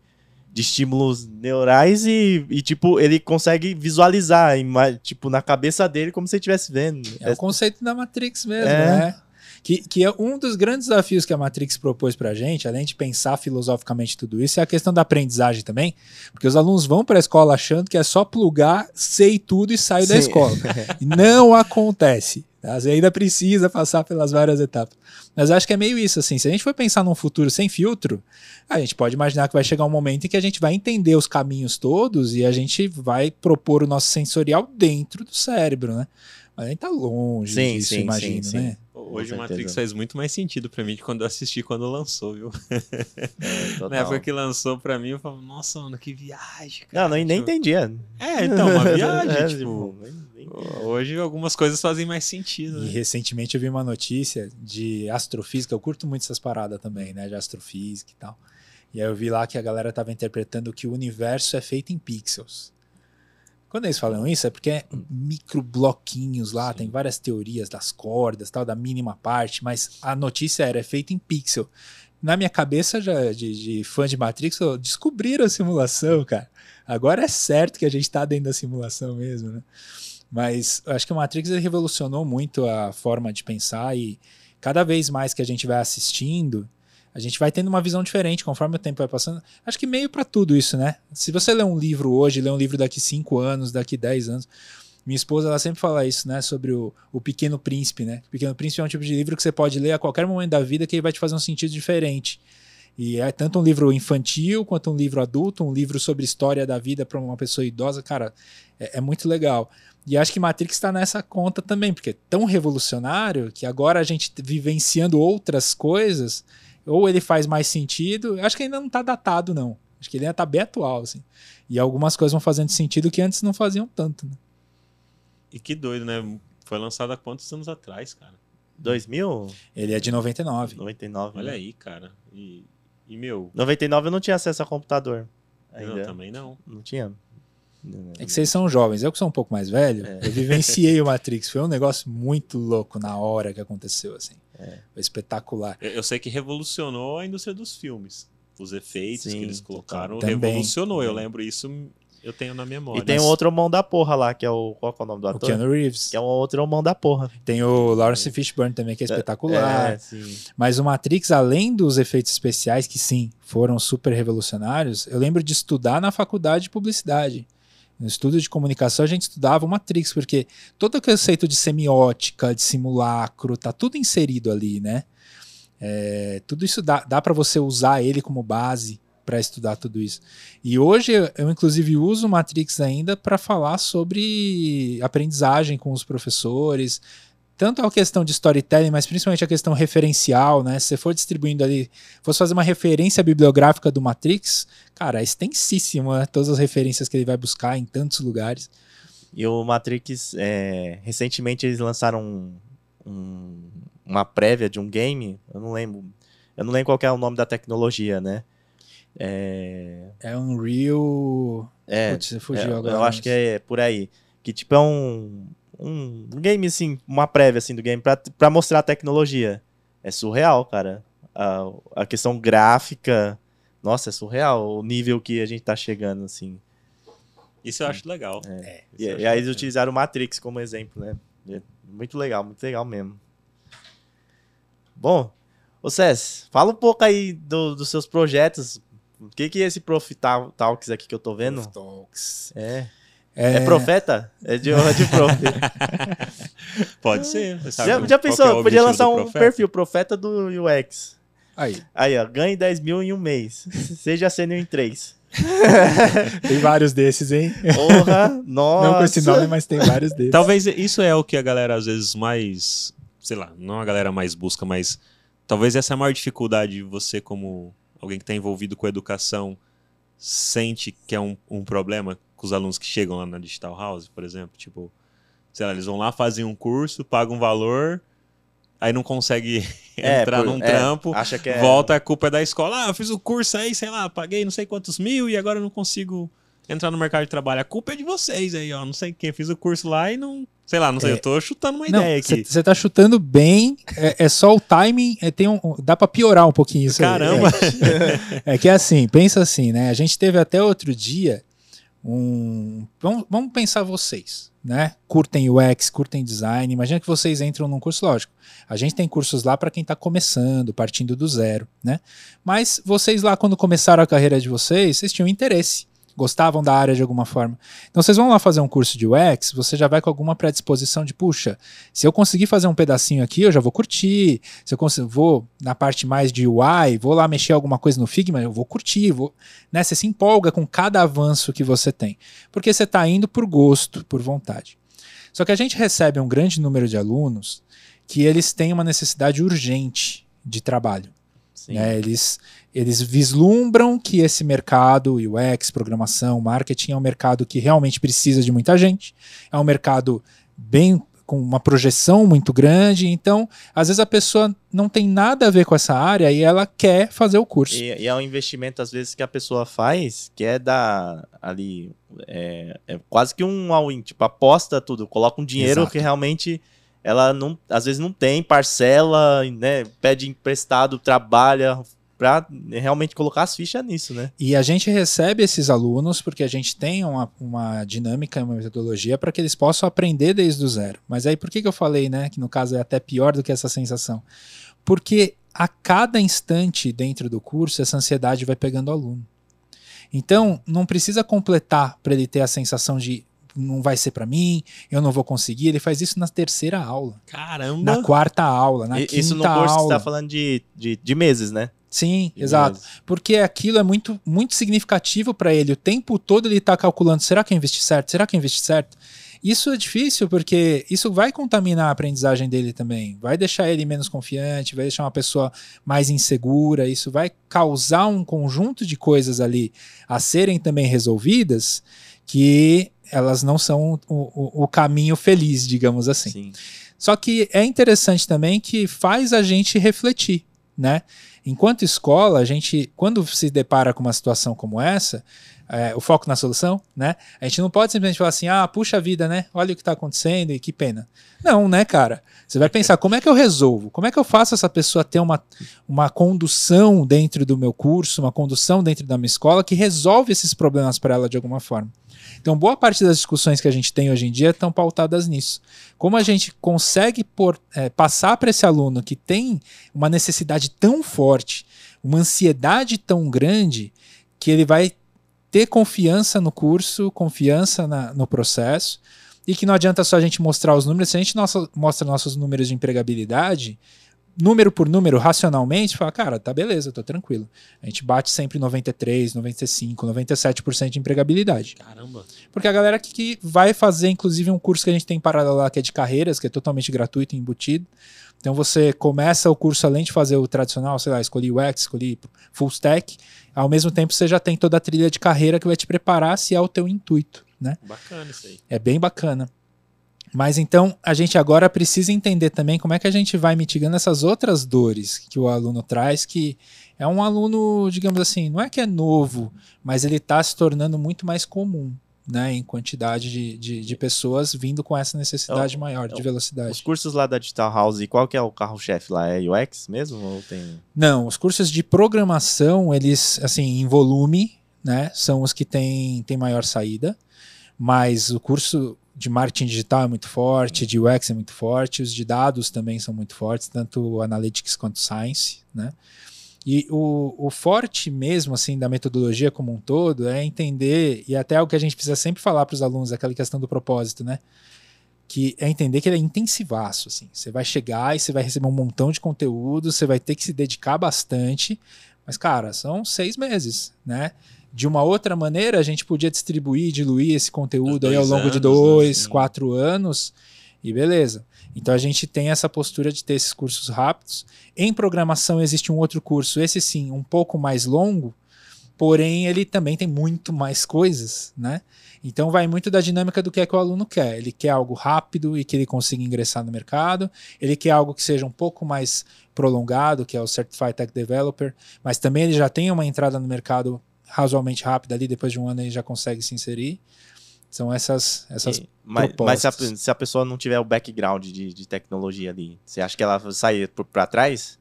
de estímulos neurais e, e, tipo, ele consegue visualizar, tipo, na cabeça dele como se ele estivesse vendo.
É o conceito da Matrix mesmo, é. né? Que, que é um dos grandes desafios que a Matrix propôs para a gente, além de pensar filosoficamente tudo isso, é a questão da aprendizagem também, porque os alunos vão para a escola achando que é só plugar, sei tudo e saio Sim. da escola. e não acontece. Tá? Você ainda precisa passar pelas várias etapas. Mas acho que é meio isso, assim. Se a gente for pensar num futuro sem filtro, a gente pode imaginar que vai chegar um momento em que a gente vai entender os caminhos todos e a gente vai propor o nosso sensorial dentro do cérebro, né? Mas a gente tá longe sim, disso, sim, imagino, sim, né?
Hoje o Matrix faz muito mais sentido para mim de quando eu assisti quando lançou, viu? É, Na época que lançou para mim, eu falava, nossa, mano, que viagem,
cara. Não, nem, nem tipo, entendia.
É, então, uma viagem, é, tipo... tipo hoje algumas coisas fazem mais sentido.
E né? recentemente eu vi uma notícia de astrofísica, eu curto muito essas paradas também, né, de astrofísica e tal. E aí eu vi lá que a galera tava interpretando que o universo é feito em pixels. Quando eles falam isso, é porque é micro bloquinhos lá, Sim. tem várias teorias das cordas, tal, da mínima parte, mas a notícia era é feita em pixel. Na minha cabeça, já de, de fã de Matrix, descobriram a simulação, cara. Agora é certo que a gente está dentro da simulação mesmo, né? Mas acho que o Matrix revolucionou muito a forma de pensar e cada vez mais que a gente vai assistindo, a gente vai tendo uma visão diferente conforme o tempo vai passando. Acho que meio para tudo isso, né? Se você lê um livro hoje, lê um livro daqui 5 anos, daqui 10 anos. Minha esposa ela sempre fala isso, né? Sobre o, o Pequeno Príncipe, né? O Pequeno Príncipe é um tipo de livro que você pode ler a qualquer momento da vida que ele vai te fazer um sentido diferente. E é tanto um livro infantil quanto um livro adulto, um livro sobre história da vida para uma pessoa idosa, cara, é, é muito legal. E acho que Matrix está nessa conta também, porque é tão revolucionário que agora a gente vivenciando outras coisas, ou ele faz mais sentido. Eu acho que ainda não está datado, não. Acho que ele ainda está bem atual, assim. E algumas coisas vão fazendo sentido que antes não faziam tanto, né?
E que doido, né? Foi lançado há quantos anos atrás, cara?
2000?
Ele é de 99.
99.
Olha né? aí, cara. E, e meu.
99 eu não tinha acesso a computador.
Ainda. Eu também não.
Não tinha.
É que vocês são jovens, eu que sou um pouco mais velho, é. eu vivenciei o Matrix. Foi um negócio muito louco na hora que aconteceu, assim. É. Foi espetacular.
Eu, eu, sei que revolucionou a indústria dos filmes. Os efeitos Sim, que eles colocaram também. revolucionou. Eu lembro isso, eu tenho na memória.
E tem um outro mão da porra lá, que é o. Qual é o nome do ator?
O Keanu Reeves.
Que é um outro mão da porra.
Tem o Lawrence Fishburne também, que é, é espetacular. É, Mas o Matrix, além dos efeitos especiais, que sim, foram super revolucionários, eu lembro de estudar na faculdade de publicidade. No estudo de comunicação, a gente estudava Matrix, porque todo o conceito de semiótica, de simulacro, tá tudo inserido ali, né? É, tudo isso dá, dá para você usar ele como base para estudar tudo isso. E hoje eu, inclusive, uso o Matrix ainda para falar sobre aprendizagem com os professores, tanto a questão de storytelling, mas principalmente a questão referencial, né? Se você for distribuindo ali, fosse fazer uma referência bibliográfica do Matrix, cara, é extensíssima né? todas as referências que ele vai buscar em tantos lugares.
E o Matrix, é, recentemente eles lançaram um, um, uma prévia de um game, eu não lembro, eu não lembro qual é o nome da tecnologia, né?
É, é Unreal.
É, Putz, fugiu é, agora. Eu acho que é por aí. Que tipo é um, um game, assim, uma prévia assim, do game para mostrar a tecnologia. É surreal, cara. A, a questão gráfica, nossa, é surreal o nível que a gente tá chegando, assim.
Isso eu acho legal.
É.
Isso
E,
eu acho
e aí eles utilizaram o Matrix como exemplo, né? É Muito legal, muito legal mesmo. Bom, ô Cés, fala um pouco aí do- dos seus projetos. O que que é esse Prof Tal- Talks aqui que eu tô vendo?
Talks.
É.
É,
É profeta? É de, é de prof.
Pode ser.
já, já
que é
pensou? Podia lançar um
profeta?
perfil, profeta do UX.
Aí,
Aí, ó, ganhe 10 mil em um mês. Seja sênior em três.
tem vários desses, hein?
Porra, nossa.
Não com esse nome, mas tem vários desses.
Talvez isso é o que a galera às vezes mais, sei lá, não a galera mais busca, mas talvez essa é a maior dificuldade de você como alguém que está envolvido com educação sente que é um, um problema com os alunos que chegam lá na Digital House, por exemplo, tipo, sei lá, eles vão lá fazem um curso, pagam um valor, aí não consegue
É,
entrar
por-
num
é,
trampo,
Acha que é.
volta a culpa é da escola. Ah, eu fiz o curso aí, sei lá, paguei não sei quantos mil e agora eu não consigo entrar no mercado de trabalho. A culpa é de vocês aí, ó. Não sei quem fiz o curso lá e não. Sei lá, não sei,
É.
eu tô chutando uma
Não,
ideia aqui.
você tá chutando bem, é, é só o timing, é, tem um, dá pra piorar um pouquinho isso aí.
Caramba!
É, é que é assim, pensa assim, né? A gente teve até outro dia um. Vamos, vamos pensar vocês, né? Curtem UX, curtem design. Imagina que vocês entram num curso, lógico. A gente tem cursos lá para quem está começando, partindo do zero, né? Mas vocês lá, quando começaram a carreira de vocês, vocês tinham interesse. Gostavam da área de alguma forma. Então vocês vão lá fazer um curso de UX, você já vai com alguma predisposição de, puxa, se eu conseguir fazer um pedacinho aqui, eu já vou curtir. Se eu consigo, vou na parte mais de UI, vou lá mexer alguma coisa no Figma, eu vou curtir, vou, né? Você se empolga com cada avanço que você tem, porque você está indo por gosto, por vontade. Só que a gente recebe um grande número de alunos que eles têm uma necessidade urgente de trabalho.
Sim.
né? Eles, eles vislumbram que esse mercado, UX, programação, marketing, é um mercado que realmente precisa de muita gente, é um mercado bem com uma projeção muito grande, então às vezes a pessoa não tem nada a ver com essa área e ela quer fazer o curso.
E, e é um investimento, às vezes, que a pessoa faz, que é dar ali. É, é quase que um all-in, tipo, aposta tudo, coloca um dinheiro
Exato.
que realmente ela não, às vezes não tem, parcela, né? Pede emprestado, trabalha pra realmente colocar as fichas nisso, né?
E a gente recebe esses alunos porque a gente tem uma, uma dinâmica, uma metodologia para que eles possam aprender desde o zero. Mas aí por que, que eu falei, né, que no caso é até pior do que essa sensação? Porque a cada instante dentro do curso essa ansiedade vai pegando o aluno. Então, não precisa completar para ele ter a sensação de não vai ser para mim, eu não vou conseguir. Ele faz isso na terceira aula,
Caramba!
na quarta aula, na
E-
quinta
isso no curso
aula.
você tá falando de, de, de meses, né?
Sim,
De
exato porque aquilo é muito, muito significativo para ele. O tempo todo ele está calculando: será que eu investi certo? Será que eu investi certo? Isso é difícil porque isso vai contaminar a aprendizagem dele também. Vai deixar ele menos confiante, vai deixar uma pessoa mais insegura. Isso vai causar um conjunto de coisas ali a serem também resolvidas que elas não são o, o- o caminho feliz, digamos assim.
Sim.
Só que é interessante também que faz a gente refletir, né? Enquanto escola, a gente, quando se depara com uma situação como essa, é, o foco na solução, né? A gente não pode simplesmente falar assim, ah, puxa vida, né? Olha o que está acontecendo e que pena. Não, né, cara? Você vai pensar, como é que eu resolvo? Como é que eu faço essa pessoa ter uma, uma condução dentro do meu curso, uma condução dentro da minha escola que resolve esses problemas para ela de alguma forma? Então, boa parte das discussões que a gente tem hoje em dia estão pautadas nisso. Como a gente consegue por, é, passar para esse aluno que tem uma necessidade tão forte, uma ansiedade tão grande, que ele vai ter confiança no curso, confiança na- no processo, e que não adianta só a gente mostrar os números, se a gente nossa- mostra nossos números de empregabilidade, número por número, racionalmente, fala, cara, tá beleza, tô tranquilo. A gente bate sempre 93, 95, 97% de empregabilidade.
Caramba!
Porque a galera que, que vai fazer, inclusive, um curso que a gente tem paralelo lá, que é de carreiras, que é totalmente gratuito e embutido. Então você começa o curso, além de fazer o tradicional, sei lá, escolhi UX, escolhi full stack, ao mesmo tempo você já tem toda a trilha de carreira que vai te preparar se é o teu intuito, né?
Bacana isso aí.
É bem bacana. Mas então a gente agora precisa entender também como é que a gente vai mitigando essas outras dores que o aluno traz, que é um aluno, digamos assim, não é que é novo, mas ele está se tornando muito mais comum, né? Em quantidade de, de, de pessoas vindo com essa necessidade
É
maior
é
de velocidade.
Os cursos lá da Digital House, qual que é o carro-chefe lá? É UX mesmo? Ou tem.
Não, os cursos de programação, eles, assim, em volume, né, são os que têm, têm maior saída. mas o curso de marketing digital é muito forte, de UX é muito forte, os de dados também são muito fortes, tanto Analytics quanto Science, né? E o, o forte mesmo, assim, da metodologia como um todo é entender, e até o que a gente precisa sempre falar para os alunos, aquela questão do propósito, né? Que é entender que ele é intensivaço, assim. Você vai chegar e você vai receber um montão de conteúdo, você vai ter que se dedicar bastante, mas, cara, são seis meses, né? De uma outra maneira, a gente podia distribuir, diluir esse conteúdo aí ao longo anos, de dois, né? quatro anos, e beleza. Então a gente tem essa postura de ter esses cursos rápidos. Em programação existe um outro curso, esse sim, um pouco mais longo, porém ele também tem muito mais coisas, né? Então vai muito da dinâmica do que é que o aluno quer. Ele quer algo rápido e que ele consiga ingressar no mercado. Ele quer algo que seja um pouco mais prolongado, que é o Certified Tech Developer, mas também ele já tem uma entrada no mercado razoavelmente rápida ali, depois de um ano ele já consegue se inserir. São essas, essas e,
mas, mas se, a, se, a, pessoa não tiver o background de, de tecnologia ali, você acha que ela vai sair para trás?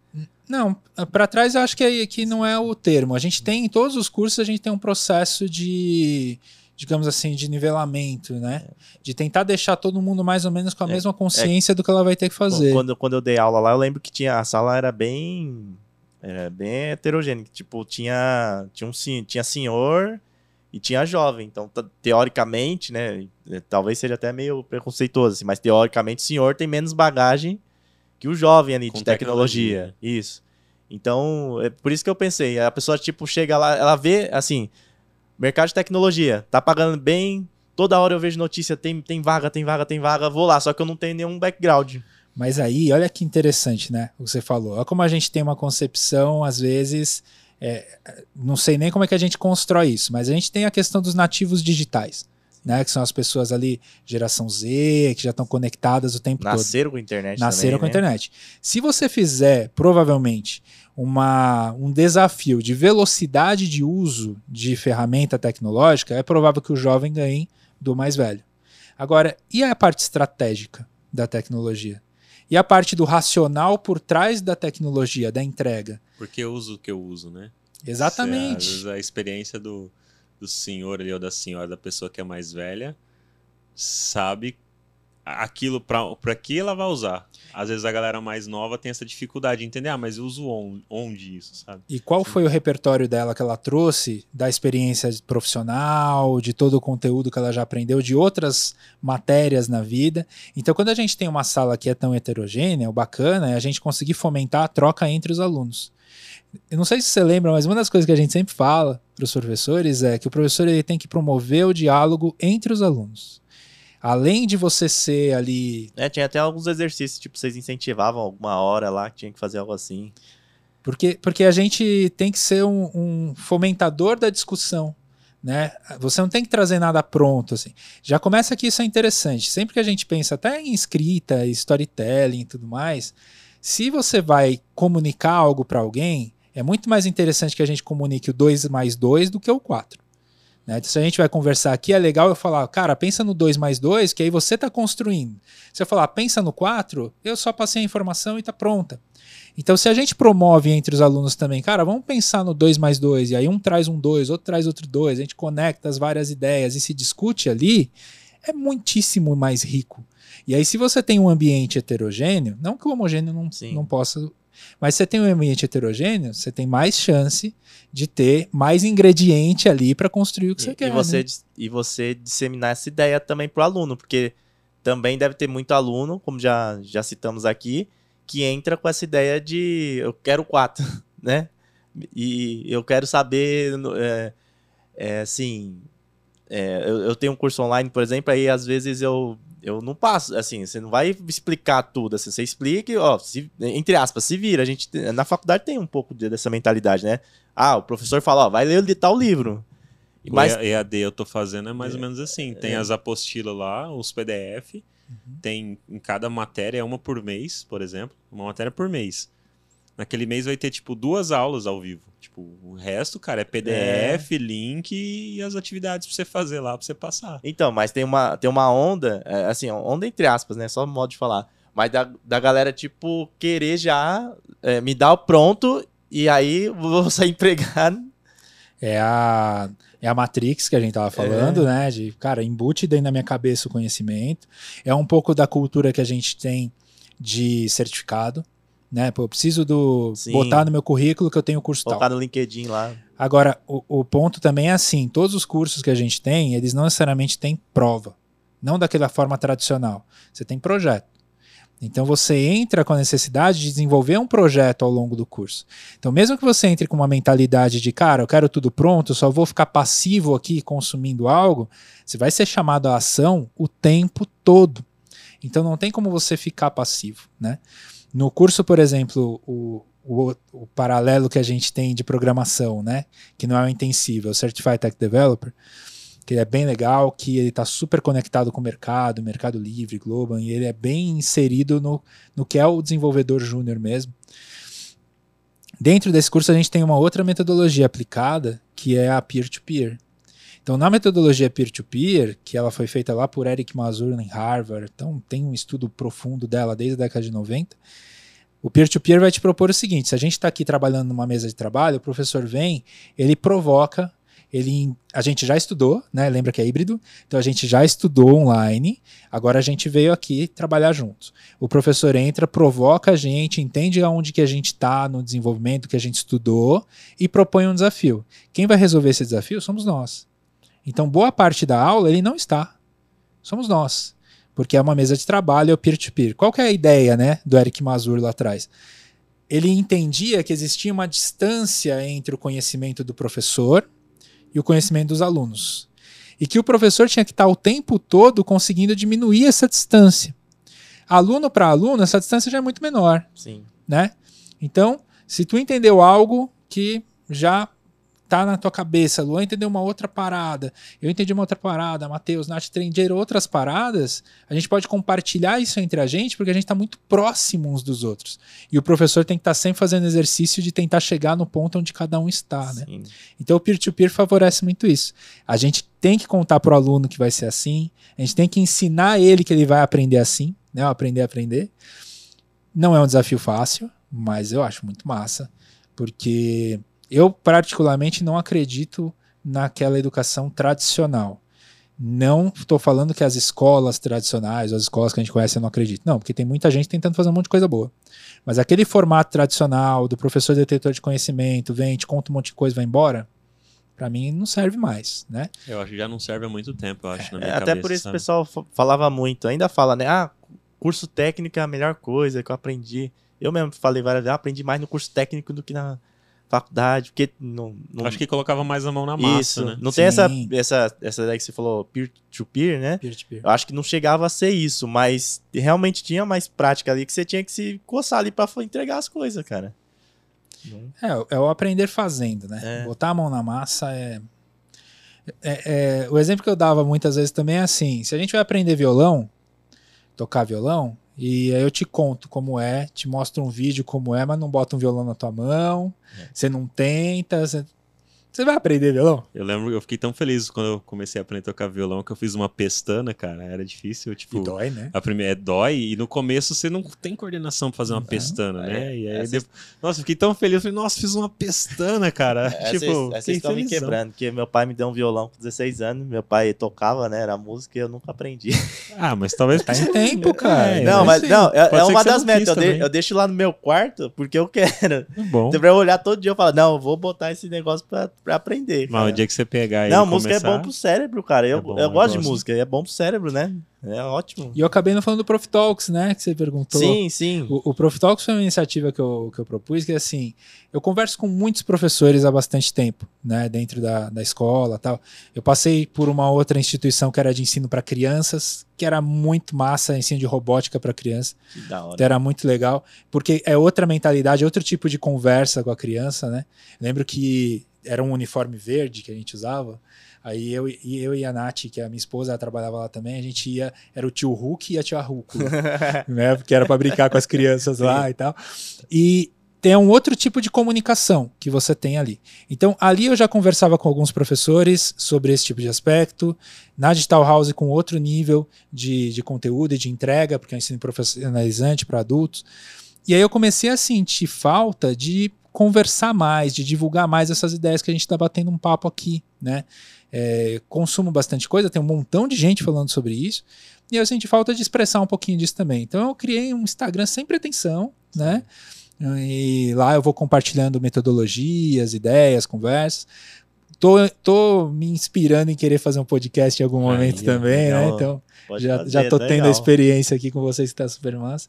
Não, para trás eu acho que, é, que não é o termo. A gente tem, em todos os cursos, a gente tem um processo de, digamos assim, de nivelamento, né? De tentar deixar todo mundo mais ou menos com a é, mesma consciência é, do que ela vai ter que fazer.
Quando, quando eu dei aula lá, eu lembro que tinha a sala era bem era bem heterogênea. Tipo, tinha, tinha, um, tinha senhor e tinha jovem. Então, teoricamente, né? É, talvez seja até meio preconceituoso, assim, mas teoricamente o senhor tem menos bagagem que o jovem ali de tecnologia. tecnologia. Isso. Então, é por isso que eu pensei. A pessoa, tipo, chega lá, ela vê, assim, mercado de tecnologia, tá pagando bem, toda hora eu vejo notícia, tem, tem vaga, tem vaga, tem vaga, vou lá, só que eu não tenho nenhum background.
Mas aí, olha que interessante, né? O que você falou. Olha como a gente tem uma concepção, às vezes, é, não sei nem como é que a gente constrói isso, mas a gente tem a questão dos nativos digitais. Né, que são as pessoas ali, geração Z, que já estão conectadas o tempo
Nasceram
todo.
Nasceram com a internet.
Nasceram
também,
com a né? internet. Se você fizer, provavelmente, uma, um desafio de velocidade de uso de ferramenta tecnológica, é provável que o jovem ganhe do mais velho. Agora, e a parte estratégica da tecnologia? E a parte do racional por trás da tecnologia, da entrega.
Porque eu uso o que eu uso, né?
Exatamente.
Às vezes a experiência do, do senhor ali, ou da senhora, da pessoa que é mais velha, sabe aquilo para que ela vai usar. Às vezes a galera mais nova tem essa dificuldade de entender, ah, mas eu uso onde, onde isso, sabe?
E qual Sim. foi o repertório dela que ela trouxe da experiência profissional, de todo o conteúdo que ela já aprendeu, de outras matérias na vida? Então, quando a gente tem uma sala que é tão heterogênea, o bacana é a gente conseguir fomentar a troca entre os alunos. Eu não sei se você lembra, mas uma das coisas que a gente sempre fala para os professores é que o professor ele tem que promover o diálogo entre os alunos além de você ser ali.
É, tinha até alguns exercícios, tipo, vocês incentivavam alguma hora lá que tinha que fazer algo assim.
Porque, porque a gente tem que ser um, um fomentador da discussão. Né? Você não tem que trazer nada pronto assim. Já começa que isso é interessante. Sempre que a gente pensa até em escrita, storytelling e tudo mais, se você vai comunicar algo para alguém, é muito mais interessante que a gente comunique o 2 mais 2 do que o 4. Né? Então, se a gente vai conversar aqui, é legal eu falar, cara, pensa no 2 mais 2, que aí você está construindo. Se eu falar, pensa no 4, eu só passei a informação e está pronta. Então, se a gente promove entre os alunos também, cara, vamos pensar no 2 mais 2, e aí um traz um 2, outro traz outro 2, a gente conecta as várias ideias e se discute ali, é muitíssimo mais rico. E aí, se você tem um ambiente heterogêneo, não que o homogêneo não, não possa mas você tem um ambiente heterogêneo, você tem mais chance de ter mais ingrediente ali para construir o que
e,
você quer.
E você,
né?
e você disseminar essa ideia também para o aluno, porque também deve ter muito aluno, como já, já citamos aqui, que entra com essa ideia de eu quero quatro, né? E eu quero saber, é, é, assim, é, eu, eu, tenho um curso online, por exemplo, aí às vezes eu eu não passo, assim, você não vai explicar tudo, assim, você explica, ó, se, entre aspas, se vira. A gente, na faculdade tem um pouco dessa mentalidade, né? Ah, o professor fala, ó, vai ler de tal livro.
Mas... O EAD eu tô fazendo é mais é, ou menos assim, tem é. as apostilas lá, os PDF, uhum. tem em cada matéria, é uma por mês, por exemplo, uma matéria por mês. Naquele mês vai ter, tipo, duas aulas ao vivo. Tipo, o resto, cara, é PDF, é. link e as atividades pra você fazer lá, pra você passar.
Então, mas tem uma, tem uma onda, é, assim, onda entre aspas, né? Só modo de falar. Mas da, da galera, tipo, querer já é, me dar o pronto e aí vou sair empregado.
É a. É a Matrix que a gente tava falando, né? De, cara, embute dentro da minha cabeça o conhecimento. É um pouco da cultura que a gente tem de certificado, né? Pô, eu preciso do
Sim.
botar no meu currículo que eu tenho curso tal.
Colocar no LinkedIn lá.
Agora, o, o ponto também é assim: todos os cursos que a gente tem, eles não necessariamente têm prova. Não daquela forma tradicional. Você tem projeto. Então você entra com a necessidade de desenvolver um projeto ao longo do curso. Então, mesmo que você entre com uma mentalidade de, cara, eu quero tudo pronto, só vou ficar passivo aqui consumindo algo, você vai ser chamado à ação o tempo todo. Então não tem como você ficar passivo, né? No curso, por exemplo, o, o, o paralelo que a gente tem de programação, né? Que não é o intensivo, é o Certified Tech Developer, que é bem legal, que ele está super conectado com o mercado, Mercado Livre, Global, e ele é bem inserido no, no que é o desenvolvedor júnior mesmo. Dentro desse curso a gente tem uma outra metodologia aplicada, que é a peer-to-peer. Então, na metodologia peer-to-peer, que ela foi feita lá por Eric Mazur em Harvard, então tem um estudo profundo dela desde a década de 90, o peer-to-peer vai te propor o seguinte: se a gente está aqui trabalhando numa mesa de trabalho, o professor vem, ele provoca, ele, a gente já estudou, né? Lembra que é híbrido? Então a gente já estudou online, agora a gente veio aqui trabalhar juntos. O professor entra, provoca a gente, entende aonde que a gente está no desenvolvimento que a gente estudou e propõe um desafio. Quem vai resolver esse desafio somos nós. Então boa parte da aula ele não está. Somos nós porque é uma mesa de trabalho, é o peer-to-peer. Qual que é a ideia né, do Eric Mazur lá atrás? Ele entendia que existia uma distância entre o conhecimento do professor e o conhecimento dos alunos. E que o professor tinha que estar o tempo todo conseguindo diminuir essa distância. Aluno para aluno, essa distância já é muito menor.
Sim.
Né? Então, se tu entendeu algo que já tá na tua cabeça, Luan entendeu uma outra parada, eu entendi uma outra parada, Matheus, Nath entenderam outras paradas, a gente pode compartilhar isso entre a gente, porque a gente está muito próximo uns dos outros. E o professor tem que estar tá sempre fazendo exercício de tentar chegar no ponto onde cada um está, né?
Sim.
Então o peer-to-peer -peer favorece muito isso. A gente tem que contar para o aluno que vai ser assim, a gente tem que ensinar ele que ele vai aprender assim, né? Aprender a aprender. Não é um desafio fácil, mas eu acho muito massa, porque eu, particularmente, não acredito naquela educação tradicional. Não estou falando que as escolas tradicionais, ou as escolas que a gente conhece, eu não acredito. Não, porque tem muita gente tentando fazer um monte de coisa boa. Mas aquele formato tradicional do professor detetor de conhecimento, vem, te conta um monte de coisa, vai embora, para mim não serve mais, né?
Eu acho que já não serve há muito tempo, eu acho, na minha
É, até
cabeça,
por isso
sabe?
o pessoal fa- falava muito, ainda fala, né? Ah, curso técnico é a melhor coisa que eu aprendi. Eu mesmo falei várias vezes, ah, aprendi mais no curso técnico do que na faculdade, porque não, não
Acho que colocava mais a mão na massa,
isso,
né?
não tem essa,
Sim.
essa, essa daí que você falou, peer-to-peer, né?
Peer-to-peer.
Eu acho que não chegava a ser isso, mas realmente tinha mais prática ali que você tinha que se coçar ali pra fa- entregar as coisas, cara. Não-
É, é o aprender fazendo, né?
É.
Botar a mão na massa é... é- é- O exemplo que eu dava muitas vezes também é assim: se a gente vai aprender violão, tocar violão, e aí eu te conto como é, te mostro um vídeo como é, mas não bota um violão na tua mão,
É.
você não tenta, você... você vai aprender violão?
Eu lembro, eu fiquei tão feliz quando eu comecei a aprender a tocar violão que eu fiz uma pestana, cara. Era difícil, tipo.
E dói, né?
A primeira é dói e no começo você não tem coordenação pra fazer uma pestana, né? E aí,
Essa-
depois- nossa, eu fiquei tão feliz. Eu falei, nossa, fiz uma pestana, cara.
Essa,
tipo, fiquei
estão me quebrando, porque meu pai me deu um violão com 16 anos, meu pai tocava, né? Era música e eu nunca aprendi.
Ah, mas talvez
Tá em tempo, cara.
É,
não,
mas
mas não, é, é uma das metas. Eu, de- eu deixo lá no meu quarto porque eu quero.
Bom.
Pra eu olhar todo dia e falar, não, eu vou botar esse negócio pra, pra aprender.
Mas
cara.
o dia que você pegar
Não, música
começar...
é bom pro cérebro, cara. Eu,
É bom,
eu
eu
gosto de música, é bom pro cérebro, né? É ótimo.
E eu acabei não falando do Prof Talks, né? Que você perguntou.
Sim, sim.
O, o Prof Talks foi uma iniciativa que eu, que eu propus, que é assim, eu converso com muitos professores há bastante tempo, né, dentro da, da escola tal. Eu passei por uma outra instituição que era de ensino para crianças, que era muito massa, ensino de robótica para criança,
Que da hora.
então era muito legal, porque é outra mentalidade, outro tipo de conversa com a criança, né? Lembro que era um uniforme verde que a gente usava, Aí eu, e eu e a Nath, que é a minha esposa, ela trabalhava lá também, a gente ia, era o tio Hulk e a tia Hulk, né? Porque era para brincar com as crianças lá e tal. E tem um outro tipo de comunicação que você tem ali. Então, ali eu já conversava com alguns professores sobre esse tipo de aspecto, na Digital House com outro nível de, de conteúdo e de entrega, porque é um ensino profissionalizante para adultos. E aí eu comecei a sentir falta de conversar mais, de divulgar mais essas ideias que a gente está batendo um papo aqui, né? É, consumo bastante coisa, tem um montão de gente falando sobre isso, e eu senti falta de expressar um pouquinho disso também. Então eu criei um Instagram sem pretensão, né? E lá eu vou compartilhando metodologias, ideias, conversas. Tô, tô me inspirando em querer fazer um podcast em algum momento também, né?
legal.
Então
Pode
já,
fazer,
já tô tendo
legal.
a experiência aqui com vocês que tá super massa.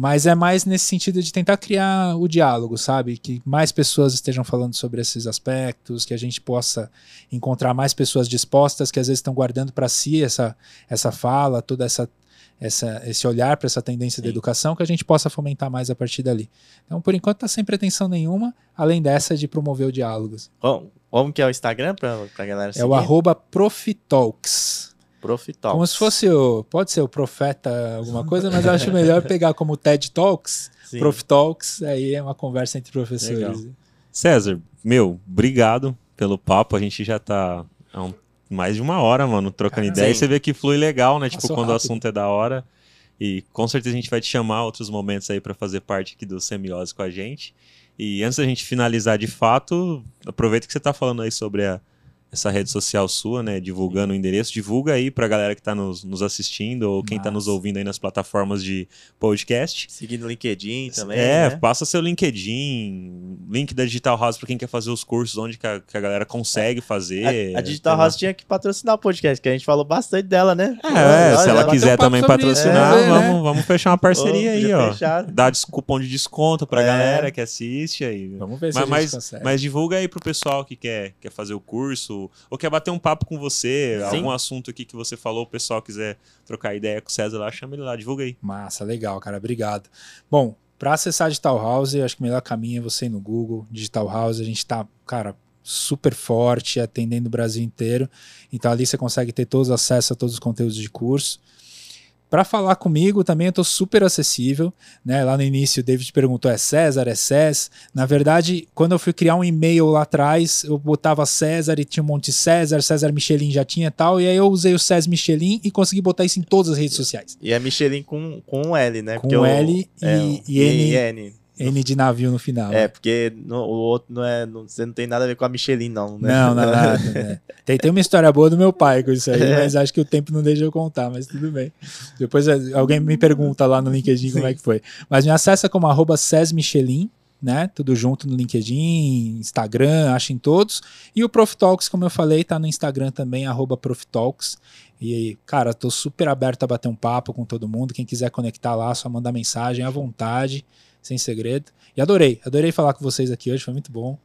Mas é mais nesse sentido de tentar criar o diálogo, sabe? Que mais pessoas estejam falando sobre esses aspectos, que a gente possa encontrar mais pessoas dispostas que às vezes estão guardando para si essa, essa fala, toda essa, essa esse olhar para essa tendência da
Sim.
educação, que a gente possa fomentar mais a partir dali. Então, por enquanto, tá sem pretensão nenhuma, além dessa de promover o diálogo.
Como, como que é o Instagram pra, pra galera seguir?
É o arroba Profitalks.
Profitalks.
Como se fosse o. Pode ser o profeta alguma coisa, mas eu acho melhor pegar como TED Talks,
Sim.
Prof Talks, aí é uma conversa entre professores.
Legal. César, meu, obrigado pelo papo. A gente já tá há um- mais de uma hora, mano, trocando
Caramba.
ideia. E você vê que flui legal, né? Tipo,
Passou
quando o
rápido.
assunto é da hora. E com certeza a gente vai te chamar outros momentos aí pra fazer parte aqui do Semiose com a gente. E antes da gente finalizar de fato, aproveita que você tá falando aí sobre a- essa rede social sua, né? Divulgando o endereço. Divulga aí pra galera que tá nos, nos assistindo ou quem tá nos ouvindo aí nas plataformas de podcast.
Seguir no LinkedIn também.
É,
né?
passa seu LinkedIn, link da Digital House pra quem quer fazer os cursos, onde que a, que a galera consegue fazer.
A, a Digital
Tem lá-
House tinha que patrocinar o podcast, que a gente falou bastante dela, né?
É,
Olha,
se ela
um
quiser
papo
também patrocinar,
né?
vamos, vamos fechar uma parceria aí, ó.
fechar.
Dá cupom de desconto pra
É.
galera que assiste aí.
Vamos ver se
Mas,
a gente
mas,
consegue.
mas divulga aí pro pessoal que quer, quer fazer o curso, ou quer bater um papo com você,
Sim.
algum assunto aqui que você falou, o pessoal quiser trocar ideia com o César lá, chama ele lá, divulga aí.
Massa, legal, cara. Obrigado. Bom, para acessar Digital House, acho que o melhor caminho é você ir no Google, Digital House. A gente tá, cara, super forte, atendendo o Brasil inteiro. Então ali você consegue ter todos os acessos a todos os conteúdos de curso. Para falar comigo também eu tô super acessível, né? Lá no início o David perguntou é César, é Cés. Na verdade, quando eu fui criar um e-mail lá atrás, eu botava César e tinha um monte de César, César Michelin já tinha tal, e aí eu usei o Cés Michelin e consegui botar isso em todas as redes sociais.
E é Michelin com, com um L, né?
Com
Porque o-
L e-
é,
e N.
e N.
N de navio no final.
É, porque no- o outro não é. não- você não tem nada a ver com a Michelin, não, né?
Não, não, nada. né? Tem, tem uma história boa do meu pai com isso aí,
É.
mas acho que o tempo não deixa eu contar, mas tudo bem. Depois eh, alguém me pergunta lá no LinkedIn como
Sim.
é que foi. Mas me acessa como arroba Michelin, né? Tudo junto no LinkedIn, Instagram, acha em todos. E o Profitalks, como eu falei, tá no Instagram também, arroba Profitalks. E, cara, tô super aberto a bater um papo com todo mundo. Quem quiser conectar lá, só mandar mensagem à vontade, sem segredo. E adorei, adorei falar com vocês aqui hoje, foi muito bom.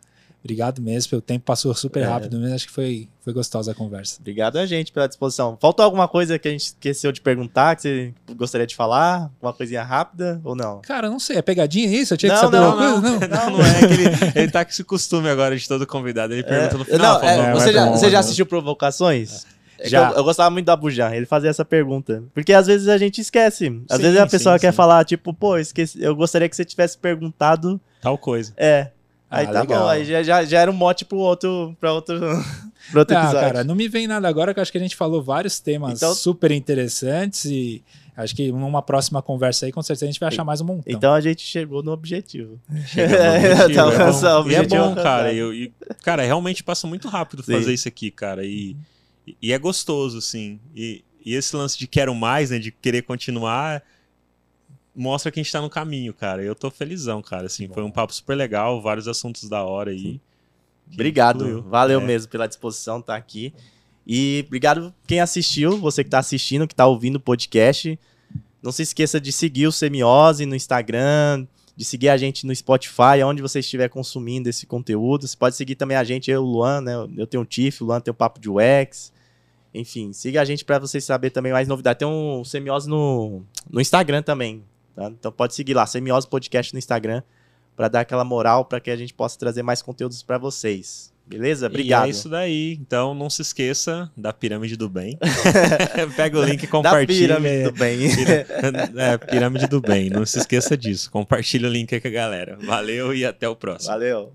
Obrigado mesmo, pelo tempo passou super
É.
rápido mesmo, acho que foi, foi gostosa a conversa.
Obrigado a gente pela disposição. Faltou alguma coisa que a gente esqueceu de perguntar, que você gostaria de falar? Uma coisinha rápida ou não?
Cara, não sei, é pegadinha isso? Eu tinha que
Não,
saber
não,
alguma coisa? Não.
Não, não é que ele, ele tá com esse costume agora de todo convidado. Ele pergunta no
É,
final.
não, é,
"Não,
você, já, você
onde?"
já assistiu Provocações? É
Já.
Eu, eu gostava muito da Bujan, ele fazia essa pergunta. Porque às vezes a gente esquece. Às
Sim,
vezes a pessoa
sim,
quer
sim.
falar, tipo, pô, esqueci, eu gostaria que você tivesse perguntado.
Tal coisa.
É. Aí
Ah,
tá
legal.
bom, aí já, já, já era um mote pro outro, pra outro, pra outro
Ah,
episódio.
cara, não me vem nada agora, que eu acho que a gente falou vários temas
Então-
super interessantes e acho que numa próxima conversa aí, com certeza a gente vai achar mais um montão.
Então a gente chegou no objetivo.
Chega no
É,
objetivo,
tá
é bom.
alcançado, o
E é bom, cara. Eu- cara, realmente passa muito rápido
Sim.
fazer isso aqui, cara. E, e é gostoso, assim. E, e esse lance de quero mais, né? De querer continuar, mostra que a gente tá no caminho, cara. Eu tô felizão, cara. Assim, foi um papo super legal, vários assuntos da hora aí.
Obrigado,
fluiu.
valeu
É.
mesmo pela disposição estar aqui. E obrigado quem assistiu, você que está assistindo, que está ouvindo o podcast. Não se esqueça de seguir o Semiose no Instagram, de seguir a gente no Spotify, onde você estiver consumindo esse conteúdo. Você pode seguir também a gente, eu o Luan, né? Eu tenho o Tiff, o Luan tem o Papo de UX. Enfim, siga a gente para vocês saberem também mais novidades. Tem um Semiose no, no Instagram também. tá? Então pode seguir lá, Semiose Podcast no Instagram, para dar aquela moral, para que a gente possa trazer mais conteúdos para vocês. Beleza? Obrigado.
E é isso daí. Então não se esqueça da Pirâmide do Bem. Pega o link e
da
compartilha.
pirâmide do bem.
É, Pirâmide do Bem. Não se esqueça disso. Compartilha o link aí com a galera. Valeu e até o próximo.
Valeu.